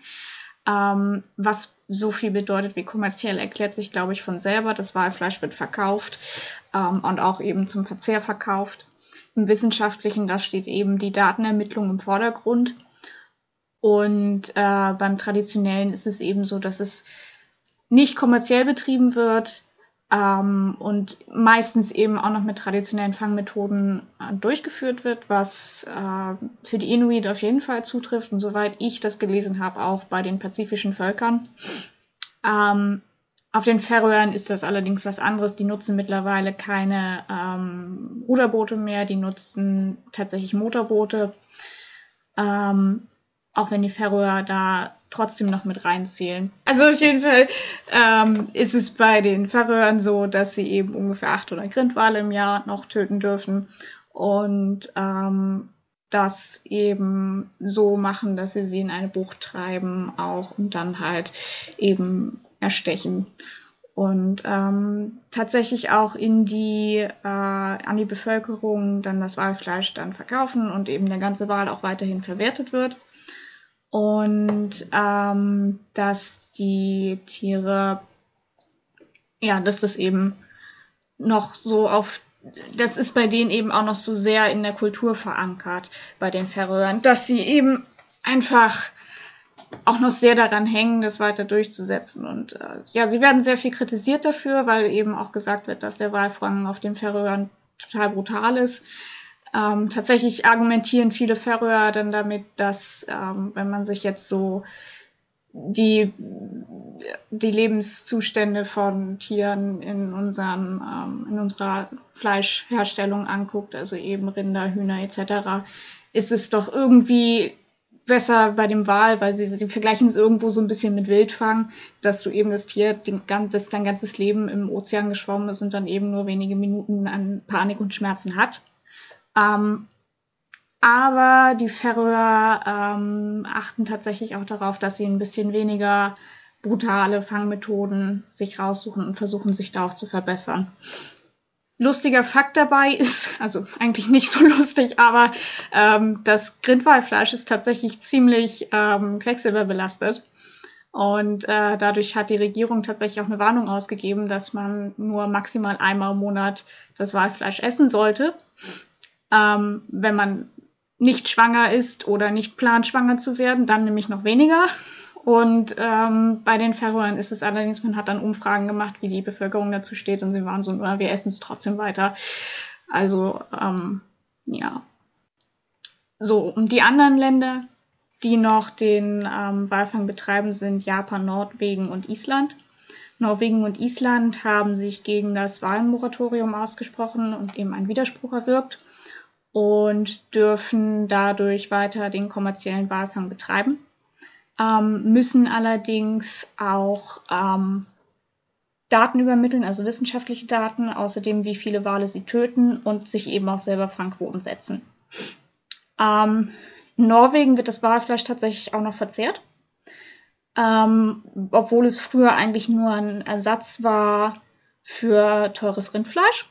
Ähm, was so viel bedeutet wie kommerziell, erklärt sich, glaube ich, von selber. Das Walfleisch wird verkauft ähm, und auch eben zum Verzehr verkauft. Im wissenschaftlichen, da steht eben die Datenermittlung im Vordergrund. Und äh, beim traditionellen ist es eben so, dass es nicht kommerziell betrieben wird ähm, und meistens eben auch noch mit traditionellen Fangmethoden äh, durchgeführt wird, was äh, für die Inuit auf jeden Fall zutrifft und soweit ich das gelesen habe, auch bei den pazifischen Völkern. Ähm, auf den Färöern ist das allerdings was anderes. Die nutzen mittlerweile keine ähm, Ruderboote mehr, die nutzen tatsächlich Motorboote. Ähm, auch wenn die Färöer da trotzdem noch mit reinzählen. Also auf jeden Fall ähm, ist es bei den Färöern so, dass sie eben ungefähr 800 Grindwale im Jahr noch töten dürfen und ähm, das eben so machen, dass sie sie in eine Bucht treiben auch und dann halt eben erstechen und ähm, tatsächlich auch in die äh, an die Bevölkerung dann das Walfleisch dann verkaufen und eben der ganze Wal auch weiterhin verwertet wird und ähm, dass die Tiere ja, dass das eben noch so auf das ist bei denen eben auch noch so sehr in der Kultur verankert, bei den Färöern, dass sie eben einfach auch noch sehr daran hängen, das weiter durchzusetzen. Und äh, ja, sie werden sehr viel kritisiert dafür, weil eben auch gesagt wird, dass der Walfang auf den Färöern total brutal ist. Ähm, tatsächlich argumentieren viele Färöer dann damit, dass ähm, wenn man sich jetzt so die, die Lebenszustände von Tieren in, unserem, ähm, in unserer Fleischherstellung anguckt, also eben Rinder, Hühner etc., ist es doch irgendwie besser bei dem Wal, weil sie, sie vergleichen es irgendwo so ein bisschen mit Wildfang, dass du eben das Tier, den, das sein ganzes Leben im Ozean geschwommen ist und dann eben nur wenige Minuten an Panik und Schmerzen hat. Ähm, aber die Färöer ähm, achten tatsächlich auch darauf, dass sie ein bisschen weniger brutale Fangmethoden sich raussuchen und versuchen, sich da auch zu verbessern. Lustiger Fakt dabei ist, also eigentlich nicht so lustig, aber ähm, das Grindwalfleisch ist tatsächlich ziemlich ähm, quecksilberbelastet. Und äh, dadurch hat die Regierung tatsächlich auch eine Warnung ausgegeben, dass man nur maximal einmal im Monat das Walfleisch essen sollte. Ähm, wenn man nicht schwanger ist oder nicht plant, schwanger zu werden, dann nämlich noch weniger. Und ähm, bei den Färöern ist es allerdings, man hat dann Umfragen gemacht, wie die Bevölkerung dazu steht und sie waren so, wir essen es trotzdem weiter. Also, ähm, ja. So, und die anderen Länder, die noch den ähm, Walfang betreiben, sind Japan, Norwegen und Island. Norwegen und Island haben sich gegen das Wahlmoratorium ausgesprochen und eben einen Widerspruch erwirkt und dürfen dadurch weiter den kommerziellen Walfang betreiben, ähm, müssen allerdings auch ähm, Daten übermitteln, also wissenschaftliche Daten, außerdem wie viele Wale sie töten und sich eben auch selber Fangquoten setzen. Ähm, in Norwegen wird das Walfleisch tatsächlich auch noch verzehrt, ähm, obwohl es früher eigentlich nur ein Ersatz war für teures Rindfleisch.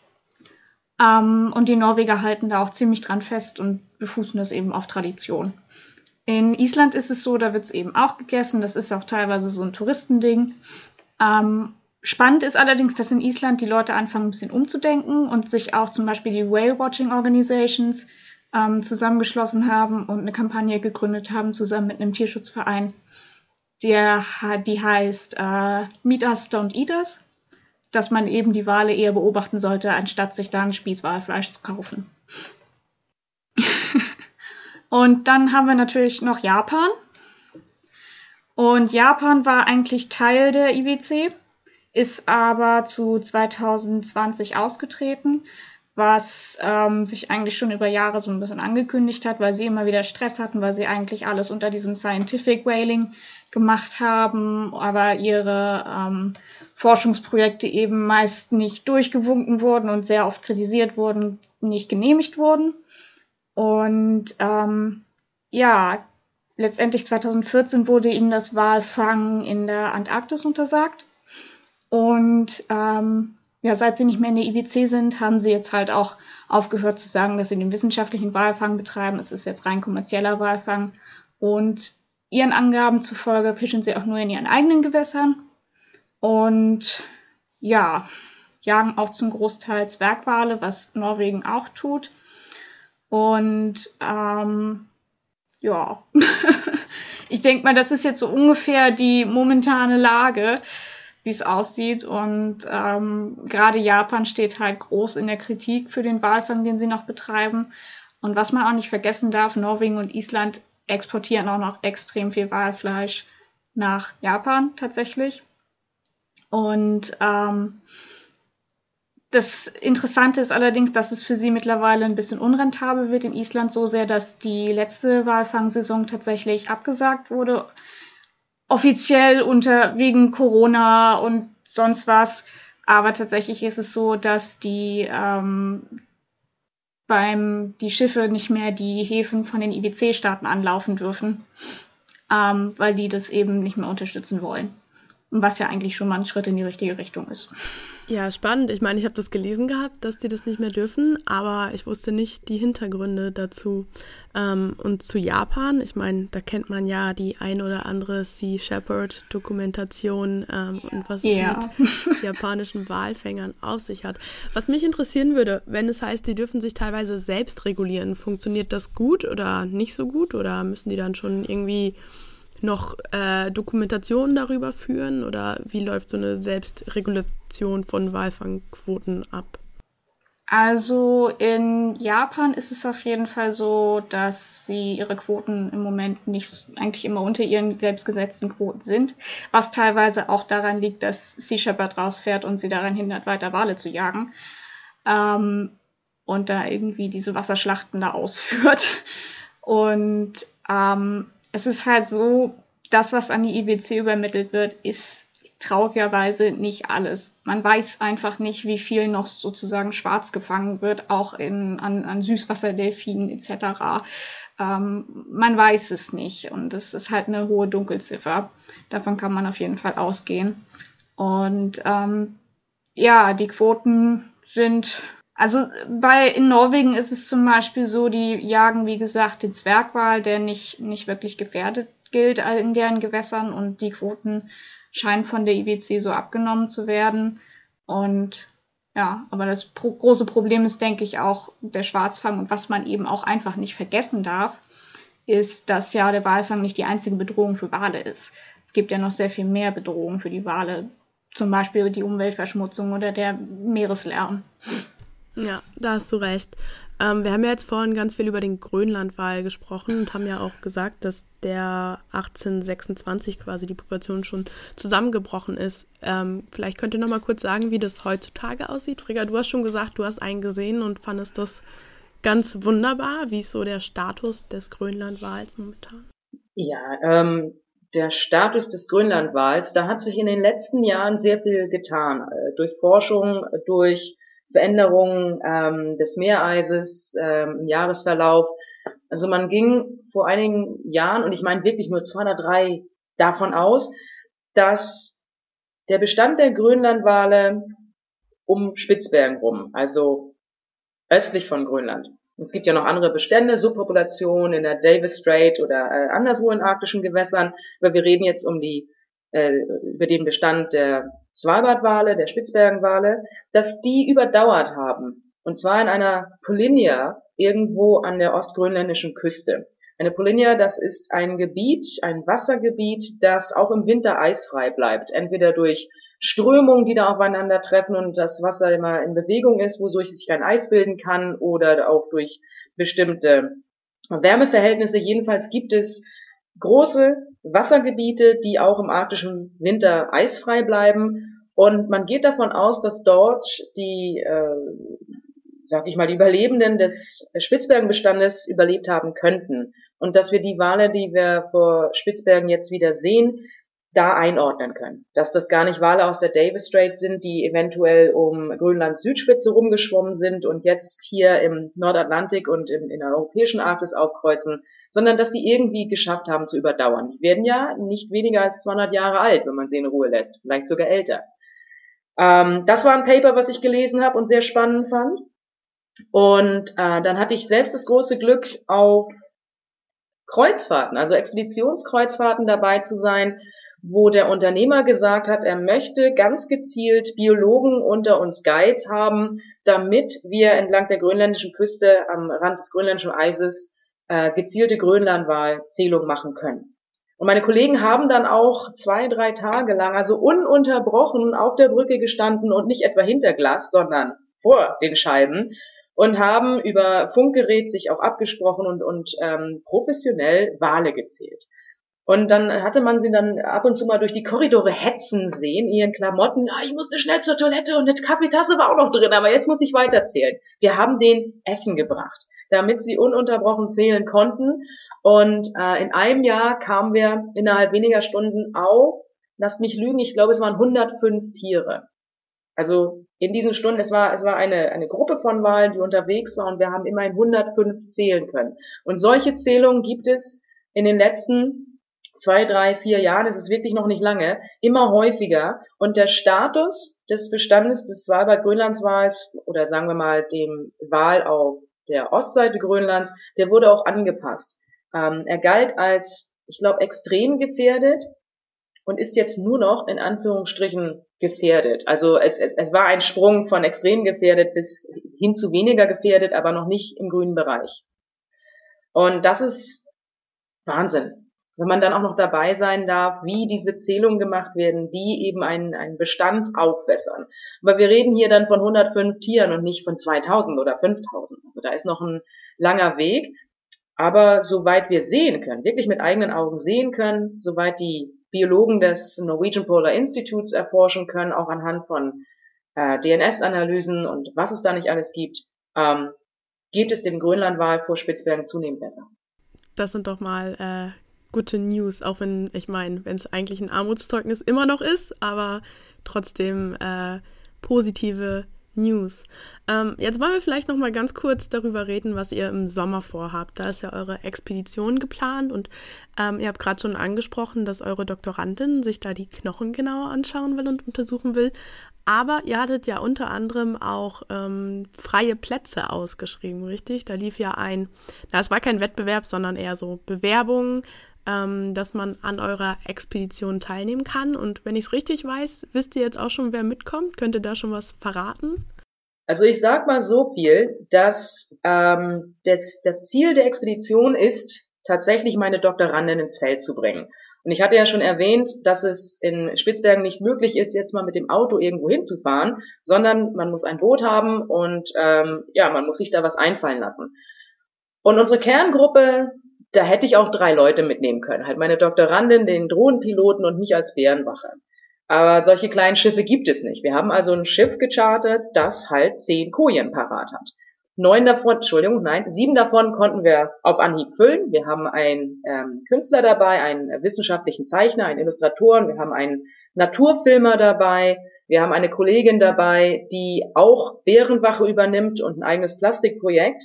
Ähm, und die Norweger halten da auch ziemlich dran fest und befußen das eben auf Tradition. In Island ist es so, da wird es eben auch gegessen. Das ist auch teilweise so ein Touristending. Ähm, spannend ist allerdings, dass in Island die Leute anfangen, ein bisschen umzudenken und sich auch zum Beispiel die Whale Watching Organizations ähm, zusammengeschlossen haben und eine Kampagne gegründet haben, zusammen mit einem Tierschutzverein, der, die heißt äh, Meet Us, Don't Eat Us dass man eben die Wale eher beobachten sollte, anstatt sich da ein Spieß Walfleisch zu kaufen. und dann haben wir natürlich noch Japan. Und Japan war eigentlich Teil der IWC, ist aber zu 2020 ausgetreten, was ähm, sich eigentlich schon über Jahre so ein bisschen angekündigt hat, weil sie immer wieder Stress hatten, weil sie eigentlich alles unter diesem Scientific Whaling gemacht haben, aber ihre ähm, Forschungsprojekte eben meist nicht durchgewunken wurden und sehr oft kritisiert wurden, nicht genehmigt wurden. Und ähm, ja, letztendlich 2014 wurde ihnen das Walfangen in der Antarktis untersagt. Und ähm, ja, seit sie nicht mehr in der IWC sind, haben sie jetzt halt auch aufgehört zu sagen, dass sie den wissenschaftlichen Walfang betreiben. Es ist jetzt rein kommerzieller Walfang. Und Ihren Angaben zufolge fischen sie auch nur in ihren eigenen Gewässern und ja, jagen auch zum Großteil Zwergwale, was Norwegen auch tut. Und ähm, ja, ich denke mal, das ist jetzt so ungefähr die momentane Lage, wie es aussieht. Und ähm, gerade Japan steht halt groß in der Kritik für den Walfang, den sie noch betreiben. Und was man auch nicht vergessen darf, Norwegen und Island exportieren auch noch extrem viel Walfleisch nach Japan tatsächlich. Und ähm, das Interessante ist allerdings, dass es für sie mittlerweile ein bisschen unrentabel wird in Island so sehr, dass die letzte Walfangsaison tatsächlich abgesagt wurde. Offiziell unter wegen Corona und sonst was. Aber tatsächlich ist es so, dass die ähm, beim die Schiffe nicht mehr die Häfen von den IWC-Staaten anlaufen dürfen, ähm, weil die das eben nicht mehr unterstützen wollen. Was ja eigentlich schon mal ein Schritt in die richtige Richtung ist. Ja, spannend. Ich meine, ich habe das gelesen gehabt, dass die das nicht mehr dürfen, aber ich wusste nicht die Hintergründe dazu. Ähm, und zu Japan, ich meine, da kennt man ja die ein oder andere Sea Shepherd Dokumentation ähm, und was yeah. es mit japanischen Walfängern auf sich hat. Was mich interessieren würde, wenn es heißt, die dürfen sich teilweise selbst regulieren, funktioniert das gut oder nicht so gut oder müssen die dann schon irgendwie noch äh, Dokumentationen darüber führen oder wie läuft so eine Selbstregulation von Walfangquoten ab? Also in Japan ist es auf jeden Fall so, dass sie ihre Quoten im Moment nicht eigentlich immer unter ihren selbstgesetzten Quoten sind, was teilweise auch daran liegt, dass Sea Shepherd rausfährt und sie daran hindert, weiter Wale zu jagen ähm, und da irgendwie diese Wasserschlachten da ausführt. Und ähm, es ist halt so, das, was an die IBC übermittelt wird, ist traurigerweise nicht alles. Man weiß einfach nicht, wie viel noch sozusagen schwarz gefangen wird, auch in, an, an Süßwasserdelfinen etc. Ähm, man weiß es nicht und es ist halt eine hohe Dunkelziffer. Davon kann man auf jeden Fall ausgehen. Und ähm, ja, die Quoten sind also bei in Norwegen ist es zum Beispiel so, die jagen, wie gesagt, den Zwergwal, der nicht, nicht wirklich gefährdet gilt in deren Gewässern und die Quoten scheinen von der IBC so abgenommen zu werden. Und ja, aber das pro große Problem ist, denke ich, auch der Schwarzfang und was man eben auch einfach nicht vergessen darf, ist, dass ja der Walfang nicht die einzige Bedrohung für Wale ist. Es gibt ja noch sehr viel mehr Bedrohungen für die Wale, zum Beispiel die Umweltverschmutzung oder der Meereslärm. Ja, da hast du recht. Ähm, wir haben ja jetzt vorhin ganz viel über den Grönlandwal gesprochen und haben ja auch gesagt, dass der 1826 quasi die Population schon zusammengebrochen ist. Ähm, vielleicht könnt ihr noch mal kurz sagen, wie das heutzutage aussieht. Frigga, du hast schon gesagt, du hast einen gesehen und fandest das ganz wunderbar. Wie ist so der Status des Grönlandwals momentan? Ja, ähm, der Status des Grönlandwals, da hat sich in den letzten Jahren sehr viel getan. Äh, durch Forschung, durch Veränderungen ähm, des Meereises ähm, im Jahresverlauf. Also man ging vor einigen Jahren, und ich meine wirklich nur zwei oder drei davon aus, dass der Bestand der Grönlandwale um Spitzbergen rum, also östlich von Grönland. Es gibt ja noch andere Bestände, Subpopulationen in der Davis Strait oder äh, anderswo in arktischen Gewässern, aber wir reden jetzt um die äh, über den Bestand der Svalbardwale, der Spitzbergenwale, dass die überdauert haben. Und zwar in einer Polinia irgendwo an der ostgrönländischen Küste. Eine Polinia, das ist ein Gebiet, ein Wassergebiet, das auch im Winter eisfrei bleibt. Entweder durch Strömungen, die da aufeinandertreffen und das Wasser immer in Bewegung ist, wodurch sich ein Eis bilden kann oder auch durch bestimmte Wärmeverhältnisse. Jedenfalls gibt es große Wassergebiete, die auch im arktischen Winter eisfrei bleiben. Und man geht davon aus, dass dort die, äh, sag ich mal, die Überlebenden des Spitzbergenbestandes überlebt haben könnten. Und dass wir die Wale, die wir vor Spitzbergen jetzt wieder sehen, da einordnen können. Dass das gar nicht Wale aus der Davis Strait sind, die eventuell um Grönlands Südspitze rumgeschwommen sind und jetzt hier im Nordatlantik und im, in der europäischen Arktis aufkreuzen, sondern dass die irgendwie geschafft haben zu überdauern. Die werden ja nicht weniger als 200 Jahre alt, wenn man sie in Ruhe lässt, vielleicht sogar älter. Ähm, das war ein Paper, was ich gelesen habe und sehr spannend fand. Und äh, dann hatte ich selbst das große Glück, auf Kreuzfahrten, also Expeditionskreuzfahrten dabei zu sein, wo der Unternehmer gesagt hat, er möchte ganz gezielt Biologen unter uns Guides haben, damit wir entlang der grönländischen Küste am Rand des grönländischen Eises äh, gezielte Grönlandwahlzählung machen können. Und meine Kollegen haben dann auch zwei, drei Tage lang, also ununterbrochen auf der Brücke gestanden und nicht etwa hinter Glas, sondern vor den Scheiben und haben über Funkgerät sich auch abgesprochen und, und ähm, professionell Wale gezählt. Und dann hatte man sie dann ab und zu mal durch die Korridore hetzen sehen, ihren Klamotten. Ah, ich musste schnell zur Toilette und eine Kaffeetasse war auch noch drin, aber jetzt muss ich weiterzählen. Wir haben den Essen gebracht damit sie ununterbrochen zählen konnten. Und äh, in einem Jahr kamen wir innerhalb weniger Stunden auf, lasst mich lügen, ich glaube, es waren 105 Tiere. Also in diesen Stunden, es war, es war eine, eine Gruppe von Wahlen, die unterwegs war und wir haben immerhin 105 zählen können. Und solche Zählungen gibt es in den letzten zwei, drei, vier Jahren, es ist wirklich noch nicht lange, immer häufiger. Und der Status des Bestandes des Svalbard-Grönlandswals oder sagen wir mal dem Wal auf der Ostseite Grönlands, der wurde auch angepasst. Ähm, er galt als, ich glaube, extrem gefährdet und ist jetzt nur noch in Anführungsstrichen gefährdet. Also es, es, es war ein Sprung von extrem gefährdet bis hin zu weniger gefährdet, aber noch nicht im grünen Bereich. Und das ist Wahnsinn. Wenn man dann auch noch dabei sein darf, wie diese Zählungen gemacht werden, die eben einen, einen Bestand aufbessern. Aber wir reden hier dann von 105 Tieren und nicht von 2000 oder 5000. Also da ist noch ein langer Weg. Aber soweit wir sehen können, wirklich mit eigenen Augen sehen können, soweit die Biologen des Norwegian Polar Institutes erforschen können, auch anhand von äh, DNS-Analysen und was es da nicht alles gibt, ähm, geht es dem Grönlandwal vor Spitzbergen zunehmend besser. Das sind doch mal äh, gute News, auch wenn, ich meine, wenn es eigentlich ein Armutszeugnis immer noch ist, aber trotzdem äh, positive News. Ähm, jetzt wollen wir vielleicht noch mal ganz kurz darüber reden, was ihr im Sommer vorhabt. Da ist ja eure Expedition geplant und ähm, ihr habt gerade schon angesprochen, dass eure Doktorandin sich da die Knochen genauer anschauen will und untersuchen will. Aber ihr hattet ja unter anderem auch ähm, freie Plätze ausgeschrieben, richtig? Da lief ja ein, na, es war kein Wettbewerb, sondern eher so Bewerbungen, ähm, dass man an eurer Expedition teilnehmen kann. Und wenn ich es richtig weiß, wisst ihr jetzt auch schon, wer mitkommt? Könnt ihr da schon was verraten? Also ich sag mal so viel, dass ähm, das, das Ziel der Expedition ist, tatsächlich meine Doktorandin ins Feld zu bringen. Und ich hatte ja schon erwähnt, dass es in Spitzbergen nicht möglich ist, jetzt mal mit dem Auto irgendwo hinzufahren, sondern man muss ein Boot haben und ähm, ja, man muss sich da was einfallen lassen. Und unsere Kerngruppe, da hätte ich auch drei Leute mitnehmen können. Halt meine Doktorandin, den Drohnenpiloten und mich als Bärenwache. Aber solche kleinen Schiffe gibt es nicht. Wir haben also ein Schiff gechartert, das halt zehn Kojen parat hat. Neun davon, Entschuldigung, nein, sieben davon konnten wir auf Anhieb füllen. Wir haben einen ähm, Künstler dabei, einen wissenschaftlichen Zeichner, einen Illustratoren, wir haben einen Naturfilmer dabei, wir haben eine Kollegin dabei, die auch Bärenwache übernimmt und ein eigenes Plastikprojekt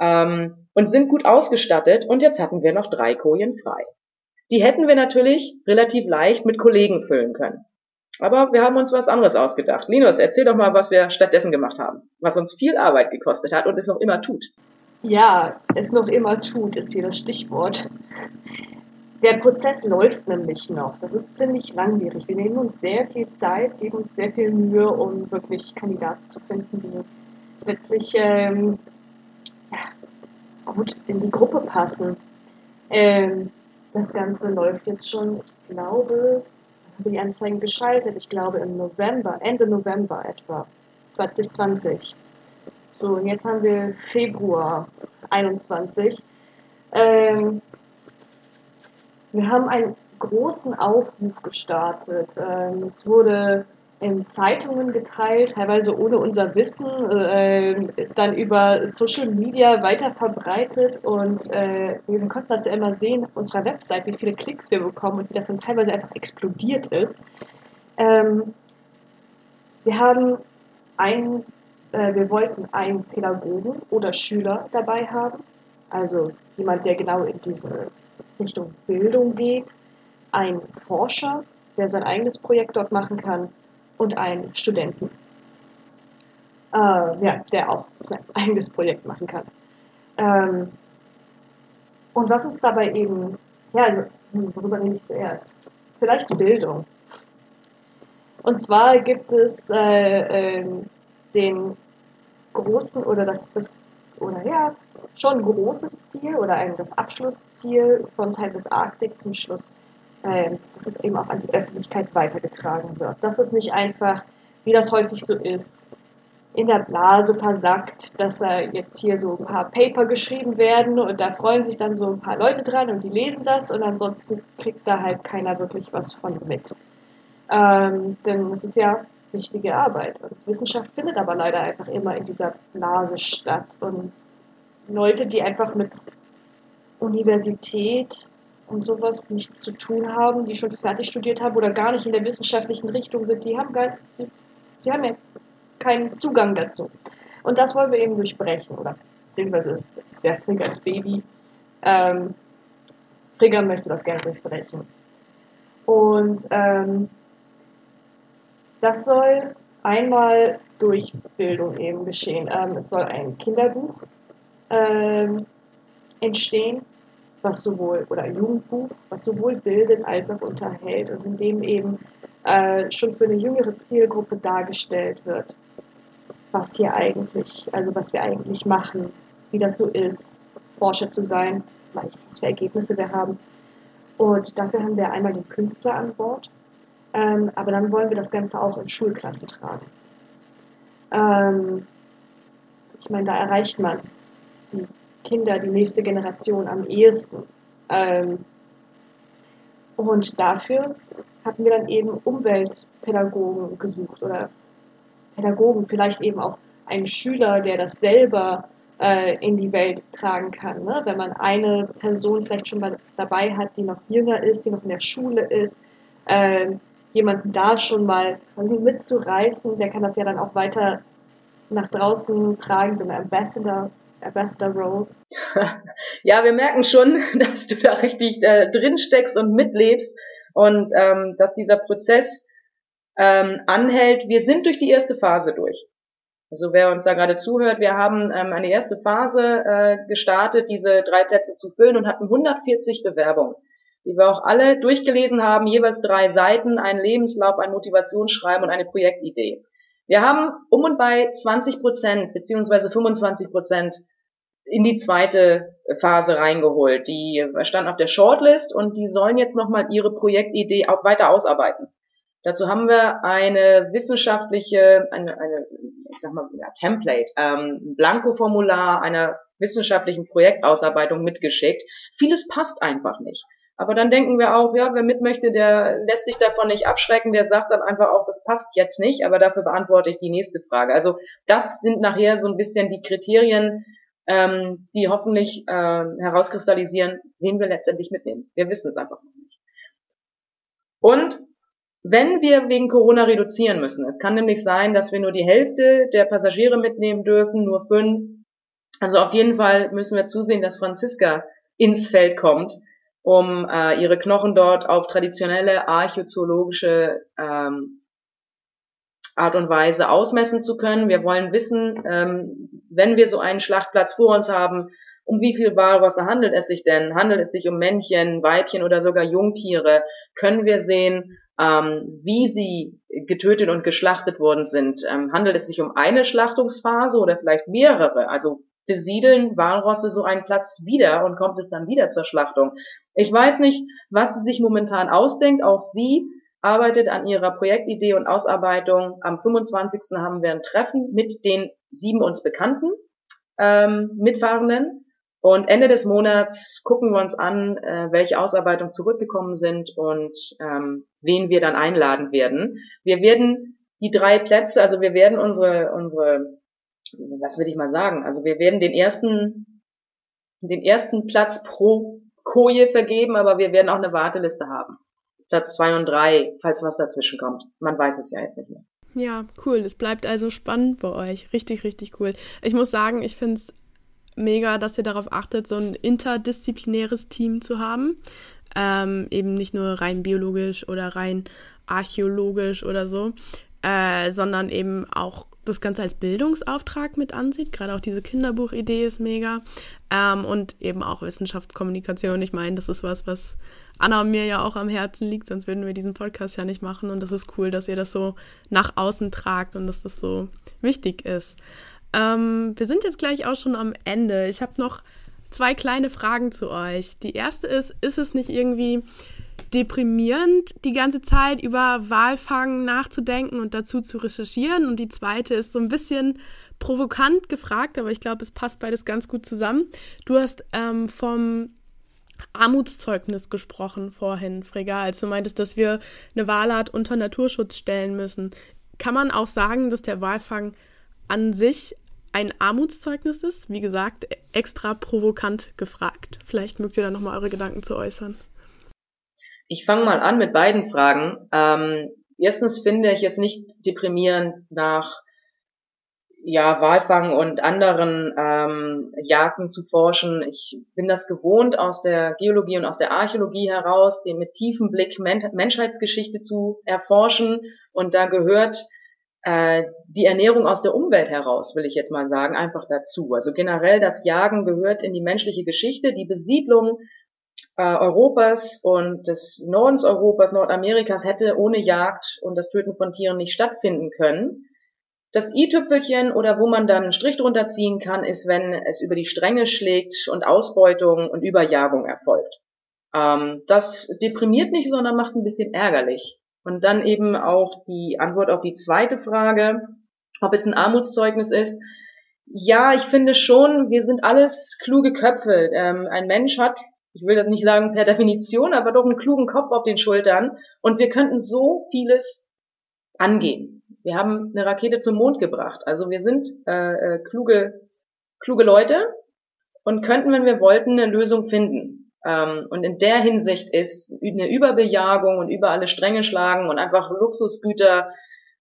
ähm, und sind gut ausgestattet. Und jetzt hatten wir noch drei Kojen frei. Die hätten wir natürlich relativ leicht mit Kollegen füllen können. Aber wir haben uns was anderes ausgedacht. Linus, erzähl doch mal, was wir stattdessen gemacht haben, was uns viel Arbeit gekostet hat und es noch immer tut. Ja, es noch immer tut, ist hier das Stichwort. Der Prozess läuft nämlich noch. Das ist ziemlich langwierig. Wir nehmen uns sehr viel Zeit, geben uns sehr viel Mühe, um wirklich Kandidaten zu finden, die letztlich ähm, gut in die Gruppe passen. Ähm, das Ganze läuft jetzt schon, ich glaube, habe die Anzeigen geschaltet, ich glaube im November, Ende November etwa, 2020. So, und jetzt haben wir Februar 21. Ähm, wir haben einen großen Aufruf gestartet. Ähm, es wurde in Zeitungen geteilt, teilweise ohne unser Wissen, äh, dann über Social Media weiter verbreitet und äh, wir konnten das ja immer sehen unserer Website, wie viele Klicks wir bekommen und wie das dann teilweise einfach explodiert ist. Ähm, wir haben ein, äh, wir wollten einen Pädagogen oder Schüler dabei haben, also jemand, der genau in diese Richtung Bildung geht, ein Forscher, der sein eigenes Projekt dort machen kann und einen Studenten, äh, ja, der auch sein eigenes Projekt machen kann. Ähm, und was uns dabei eben, ja, also, worüber rede ich zuerst? Vielleicht die Bildung. Und zwar gibt es äh, äh, den großen oder das, das oder ja, schon großes Ziel oder ein, das Abschlussziel von Teil des Arktik zum Schluss dass es eben auch an die Öffentlichkeit weitergetragen wird. Dass es nicht einfach, wie das häufig so ist, in der Blase versackt, dass da jetzt hier so ein paar Paper geschrieben werden und da freuen sich dann so ein paar Leute dran und die lesen das und ansonsten kriegt da halt keiner wirklich was von mit. Ähm, denn es ist ja wichtige Arbeit und Wissenschaft findet aber leider einfach immer in dieser Blase statt und Leute, die einfach mit Universität und sowas nichts zu tun haben, die schon fertig studiert haben oder gar nicht in der wissenschaftlichen Richtung sind, die haben, gar, die, haben ja keinen Zugang dazu. Und das wollen wir eben durchbrechen, oder beziehungsweise sehr flink als Baby. Ähm, Frigga möchte das gerne durchbrechen. Und ähm, das soll einmal durch Bildung eben geschehen. Ähm, es soll ein Kinderbuch ähm, entstehen, was sowohl, oder ein Jugendbuch, was sowohl bildet als auch unterhält und in dem eben äh, schon für eine jüngere Zielgruppe dargestellt wird, was hier eigentlich, also was wir eigentlich machen, wie das so ist, Forscher zu sein, was für Ergebnisse wir haben. Und dafür haben wir einmal den Künstler an Bord, ähm, aber dann wollen wir das Ganze auch in Schulklassen tragen. Ähm, ich meine, da erreicht man die Kinder, die nächste Generation am ehesten. Ähm, und dafür hatten wir dann eben Umweltpädagogen gesucht oder Pädagogen, vielleicht eben auch einen Schüler, der das selber äh, in die Welt tragen kann. Ne? Wenn man eine Person vielleicht schon mal dabei hat, die noch jünger ist, die noch in der Schule ist, äh, jemanden da schon mal quasi mitzureißen, der kann das ja dann auch weiter nach draußen tragen, so eine Ambassador, Ambassador Role. ja, wir merken schon, dass du da richtig äh, drin steckst und mitlebst und ähm, dass dieser Prozess ähm, anhält. Wir sind durch die erste Phase durch. Also wer uns da gerade zuhört, wir haben ähm, eine erste Phase äh, gestartet, diese drei Plätze zu füllen und hatten 140 Bewerbungen, die wir auch alle durchgelesen haben, jeweils drei Seiten, ein Lebenslauf, ein Motivationsschreiben und eine Projektidee. Wir haben um und bei 20 Prozent beziehungsweise 25 Prozent in die zweite Phase reingeholt. Die standen auf der Shortlist und die sollen jetzt nochmal ihre Projektidee auch weiter ausarbeiten. Dazu haben wir eine wissenschaftliche, eine, eine ich sag mal, ja, Template, ähm, Blanko-Formular einer wissenschaftlichen Projektausarbeitung mitgeschickt. Vieles passt einfach nicht. Aber dann denken wir auch, ja, wer mit möchte, der lässt sich davon nicht abschrecken, der sagt dann einfach auch, das passt jetzt nicht, aber dafür beantworte ich die nächste Frage. Also das sind nachher so ein bisschen die Kriterien, ähm, die hoffentlich äh, herauskristallisieren, wen wir letztendlich mitnehmen. Wir wissen es einfach noch nicht. Und wenn wir wegen Corona reduzieren müssen, es kann nämlich sein, dass wir nur die Hälfte der Passagiere mitnehmen dürfen, nur fünf. Also auf jeden Fall müssen wir zusehen, dass Franziska ins Feld kommt, um äh, ihre Knochen dort auf traditionelle archäozoologische ähm, Art und Weise ausmessen zu können. Wir wollen wissen, ähm, wenn wir so einen Schlachtplatz vor uns haben, um wie viel Walrosse handelt es sich denn? Handelt es sich um Männchen, Weibchen oder sogar Jungtiere? Können wir sehen, ähm, wie sie getötet und geschlachtet worden sind. Ähm, handelt es sich um eine Schlachtungsphase oder vielleicht mehrere? Also besiedeln Walrosse so einen Platz wieder und kommt es dann wieder zur Schlachtung? Ich weiß nicht, was sie sich momentan ausdenkt. Auch sie arbeitet an ihrer Projektidee und Ausarbeitung. Am 25. haben wir ein Treffen mit den sieben uns Bekannten ähm, Mitfahrenden und Ende des Monats gucken wir uns an, äh, welche Ausarbeitungen zurückgekommen sind und ähm, wen wir dann einladen werden. Wir werden die drei Plätze, also wir werden unsere, unsere, was würde ich mal sagen, also wir werden den ersten, den ersten Platz pro Koje vergeben, aber wir werden auch eine Warteliste haben. Platz zwei und drei, falls was dazwischen kommt. Man weiß es ja jetzt nicht mehr. Ja, cool. Es bleibt also spannend bei euch. Richtig, richtig cool. Ich muss sagen, ich finde es mega, dass ihr darauf achtet, so ein interdisziplinäres Team zu haben. Ähm, eben nicht nur rein biologisch oder rein archäologisch oder so, äh, sondern eben auch das Ganze als Bildungsauftrag mit ansieht. Gerade auch diese Kinderbuchidee ist mega. Ähm, und eben auch Wissenschaftskommunikation. Ich meine, das ist was, was Anna und mir ja auch am Herzen liegt, sonst würden wir diesen Podcast ja nicht machen. Und das ist cool, dass ihr das so nach außen tragt und dass das so wichtig ist. Ähm, wir sind jetzt gleich auch schon am Ende. Ich habe noch zwei kleine Fragen zu euch. Die erste ist, ist es nicht irgendwie deprimierend, die ganze Zeit über Walfang nachzudenken und dazu zu recherchieren? Und die zweite ist so ein bisschen provokant gefragt, aber ich glaube, es passt beides ganz gut zusammen. Du hast ähm, vom Armutszeugnis gesprochen vorhin, Frega, als du meintest, dass wir eine Walart unter Naturschutz stellen müssen. Kann man auch sagen, dass der Walfang an sich ein Armutszeugnis ist. Wie gesagt, extra provokant gefragt. Vielleicht mögt ihr da nochmal eure Gedanken zu äußern. Ich fange mal an mit beiden Fragen. Ähm, erstens finde ich es nicht deprimierend nach ja, Walfang und anderen ähm, Jagden zu forschen. Ich bin das gewohnt aus der Geologie und aus der Archäologie heraus, den mit tiefem Blick Men Menschheitsgeschichte zu erforschen. Und da gehört äh, die Ernährung aus der Umwelt heraus, will ich jetzt mal sagen, einfach dazu. Also generell das Jagen gehört in die menschliche Geschichte. Die Besiedlung äh, Europas und des Nordens Europas, Nordamerikas hätte ohne Jagd und das Töten von Tieren nicht stattfinden können. Das i-Tüpfelchen oder wo man dann einen Strich drunter ziehen kann, ist, wenn es über die Stränge schlägt und Ausbeutung und Überjagung erfolgt. Ähm, das deprimiert nicht, sondern macht ein bisschen ärgerlich. Und dann eben auch die Antwort auf die zweite Frage, ob es ein Armutszeugnis ist. Ja, ich finde schon, wir sind alles kluge Köpfe. Ähm, ein Mensch hat, ich will das nicht sagen per Definition, aber doch einen klugen Kopf auf den Schultern. Und wir könnten so vieles angehen. Wir haben eine Rakete zum Mond gebracht. Also wir sind äh, äh, kluge, kluge Leute und könnten, wenn wir wollten, eine Lösung finden. Ähm, und in der Hinsicht ist eine Überbejagung und über alle Stränge schlagen und einfach Luxusgüter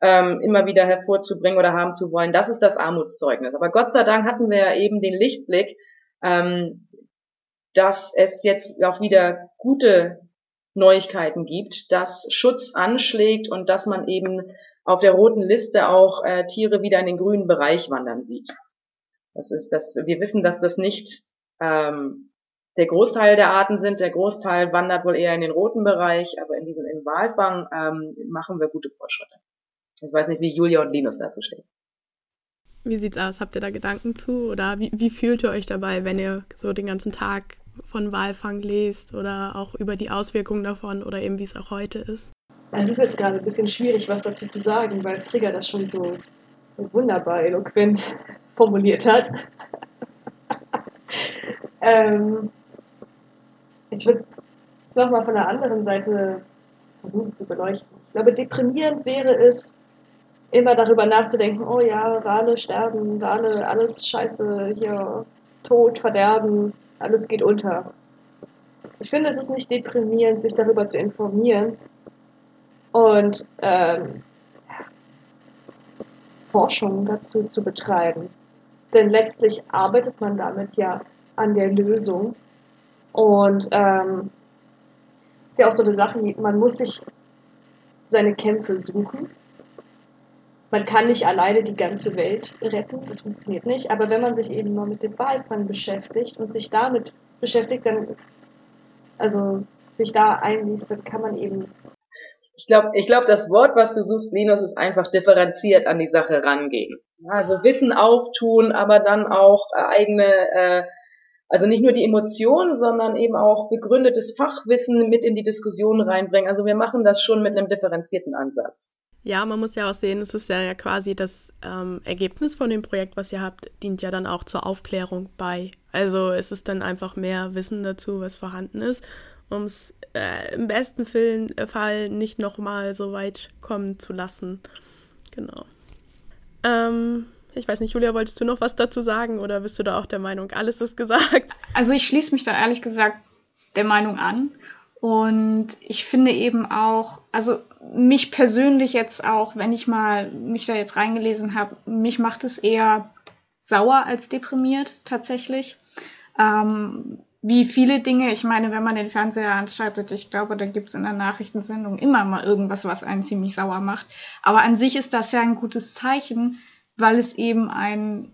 ähm, immer wieder hervorzubringen oder haben zu wollen, das ist das Armutszeugnis. Aber Gott sei Dank hatten wir ja eben den Lichtblick, ähm, dass es jetzt auch wieder gute Neuigkeiten gibt, dass Schutz anschlägt und dass man eben auf der roten Liste auch äh, Tiere wieder in den grünen Bereich wandern sieht. Das ist das, wir wissen, dass das nicht ähm, der Großteil der Arten sind. Der Großteil wandert wohl eher in den roten Bereich, aber in diesem im Walfang ähm, machen wir gute Fortschritte. Ich weiß nicht, wie Julia und Linus dazu stehen. Wie sieht's aus? Habt ihr da Gedanken zu? Oder wie, wie fühlt ihr euch dabei, wenn ihr so den ganzen Tag von Walfang lest oder auch über die Auswirkungen davon oder eben wie es auch heute ist? Es ist jetzt gerade ein bisschen schwierig, was dazu zu sagen, weil Frigga das schon so wunderbar eloquent formuliert hat. ähm, ich würde es nochmal von der anderen Seite versuchen zu beleuchten. Ich glaube, deprimierend wäre es, immer darüber nachzudenken, oh ja, Wale sterben, Wale, alles scheiße, hier, Tod, Verderben, alles geht unter. Ich finde, es ist nicht deprimierend, sich darüber zu informieren, und ähm, Forschung dazu zu betreiben. Denn letztlich arbeitet man damit ja an der Lösung. Und ähm, ist ja auch so eine Sache, man muss sich seine Kämpfe suchen. Man kann nicht alleine die ganze Welt retten, das funktioniert nicht. Aber wenn man sich eben mal mit dem Walfang beschäftigt und sich damit beschäftigt, dann, also sich da einliest, dann kann man eben ich glaube, ich glaub, das Wort, was du suchst, Linus, ist einfach differenziert an die Sache rangehen. Also Wissen auftun, aber dann auch äh, eigene, äh, also nicht nur die Emotionen, sondern eben auch begründetes Fachwissen mit in die Diskussion reinbringen. Also wir machen das schon mit einem differenzierten Ansatz. Ja, man muss ja auch sehen, es ist ja quasi das ähm, Ergebnis von dem Projekt, was ihr habt, dient ja dann auch zur Aufklärung bei. Also es ist dann einfach mehr Wissen dazu, was vorhanden ist um es äh, im besten Fall nicht nochmal so weit kommen zu lassen. Genau. Ähm, ich weiß nicht, Julia, wolltest du noch was dazu sagen oder bist du da auch der Meinung, alles ist gesagt? Also ich schließe mich da ehrlich gesagt der Meinung an. Und ich finde eben auch, also mich persönlich jetzt auch, wenn ich mal mich da jetzt reingelesen habe, mich macht es eher sauer als deprimiert tatsächlich. Ähm, wie viele Dinge, ich meine, wenn man den Fernseher anschaltet, ich glaube, da gibt es in der Nachrichtensendung immer mal irgendwas, was einen ziemlich sauer macht. Aber an sich ist das ja ein gutes Zeichen, weil es eben ein,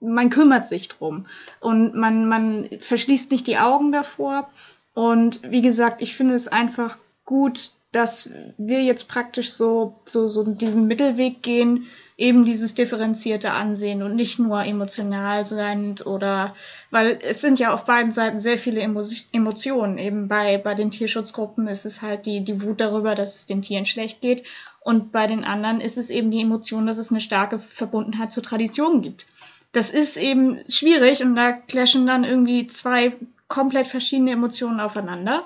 man kümmert sich drum und man, man verschließt nicht die Augen davor. Und wie gesagt, ich finde es einfach gut, dass wir jetzt praktisch so, so, so diesen Mittelweg gehen, eben dieses differenzierte Ansehen und nicht nur emotional sein oder, weil es sind ja auf beiden Seiten sehr viele Emo Emotionen. Eben bei, bei den Tierschutzgruppen ist es halt die, die Wut darüber, dass es den Tieren schlecht geht. Und bei den anderen ist es eben die Emotion, dass es eine starke Verbundenheit zur Tradition gibt. Das ist eben schwierig und da clashen dann irgendwie zwei komplett verschiedene Emotionen aufeinander.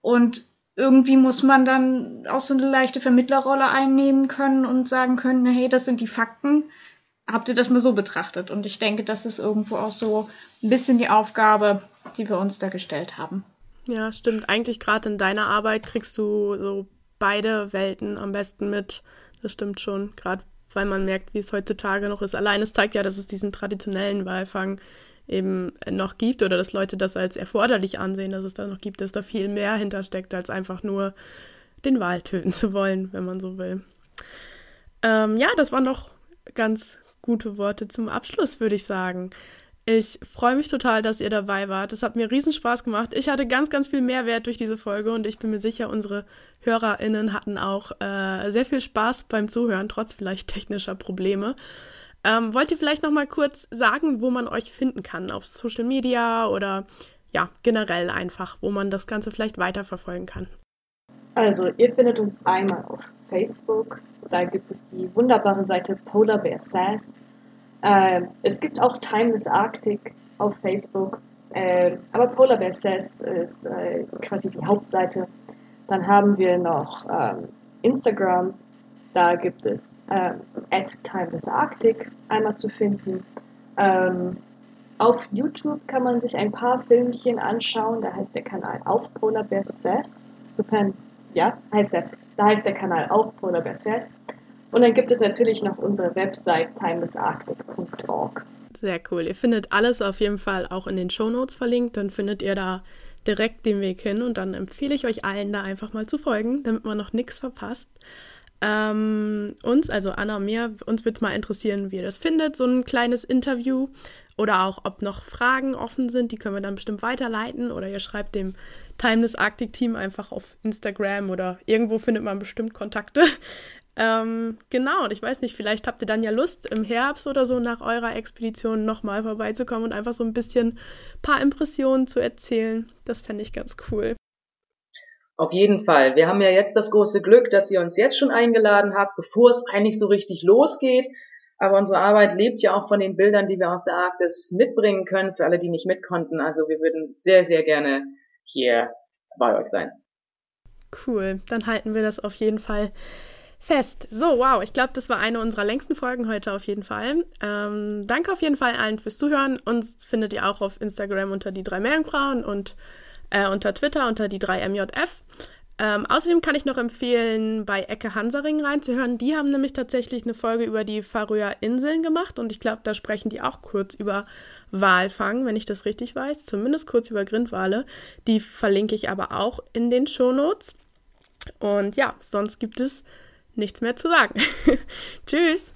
Und irgendwie muss man dann auch so eine leichte Vermittlerrolle einnehmen können und sagen können, hey, das sind die Fakten. Habt ihr das mal so betrachtet? Und ich denke, das ist irgendwo auch so ein bisschen die Aufgabe, die wir uns da gestellt haben. Ja, stimmt. Eigentlich gerade in deiner Arbeit kriegst du so beide Welten am besten mit. Das stimmt schon. Gerade weil man merkt, wie es heutzutage noch ist. Allein es zeigt ja, dass es diesen traditionellen Walfang eben noch gibt oder dass Leute das als erforderlich ansehen, dass es da noch gibt, dass da viel mehr hintersteckt, als einfach nur den Wal töten zu wollen, wenn man so will. Ähm, ja, das waren doch ganz gute Worte zum Abschluss, würde ich sagen. Ich freue mich total, dass ihr dabei wart. Es hat mir riesen Spaß gemacht. Ich hatte ganz, ganz viel Mehrwert durch diese Folge und ich bin mir sicher, unsere HörerInnen hatten auch äh, sehr viel Spaß beim Zuhören, trotz vielleicht technischer Probleme. Ähm, wollt ihr vielleicht noch mal kurz sagen, wo man euch finden kann? Auf Social Media oder ja, generell einfach, wo man das Ganze vielleicht weiterverfolgen kann? Also, ihr findet uns einmal auf Facebook. Da gibt es die wunderbare Seite Polar Bear Sass. Äh, es gibt auch Timeless Arctic auf Facebook. Äh, aber Polar Bear Sass ist äh, quasi die Hauptseite. Dann haben wir noch ähm, Instagram. Da gibt es ähm, at Timeless Arctic einmal zu finden. Ähm, auf YouTube kann man sich ein paar Filmchen anschauen. Da heißt der Kanal auch Polar Bear Sass. Sofern, ja, heißt der, da heißt der Kanal auch Polar Bear Sass. Und dann gibt es natürlich noch unsere Website timelessarctic.org. Sehr cool. Ihr findet alles auf jeden Fall auch in den Show Notes verlinkt. Dann findet ihr da direkt den Weg hin und dann empfehle ich euch allen da einfach mal zu folgen, damit man noch nichts verpasst. Ähm, uns, also Anna und mir, uns würde es mal interessieren, wie ihr das findet, so ein kleines Interview oder auch, ob noch Fragen offen sind, die können wir dann bestimmt weiterleiten oder ihr schreibt dem Timeless Arctic Team einfach auf Instagram oder irgendwo findet man bestimmt Kontakte. Ähm, genau, und ich weiß nicht, vielleicht habt ihr dann ja Lust, im Herbst oder so nach eurer Expedition nochmal vorbeizukommen und einfach so ein bisschen paar Impressionen zu erzählen. Das fände ich ganz cool. Auf jeden Fall. Wir haben ja jetzt das große Glück, dass ihr uns jetzt schon eingeladen habt, bevor es eigentlich so richtig losgeht. Aber unsere Arbeit lebt ja auch von den Bildern, die wir aus der Arktis mitbringen können, für alle, die nicht mitkonnten. Also wir würden sehr, sehr gerne hier bei euch sein. Cool, dann halten wir das auf jeden Fall fest. So, wow, ich glaube, das war eine unserer längsten Folgen heute auf jeden Fall. Ähm, danke auf jeden Fall allen fürs Zuhören. Uns findet ihr auch auf Instagram unter die drei Meerjungfrauen und äh, unter Twitter unter die drei MJF. Ähm, außerdem kann ich noch empfehlen, bei Ecke Hansaring reinzuhören. Die haben nämlich tatsächlich eine Folge über die Färöer Inseln gemacht und ich glaube, da sprechen die auch kurz über Walfang, wenn ich das richtig weiß. Zumindest kurz über Grindwale. Die verlinke ich aber auch in den Shownotes. Und ja, sonst gibt es nichts mehr zu sagen. Tschüss.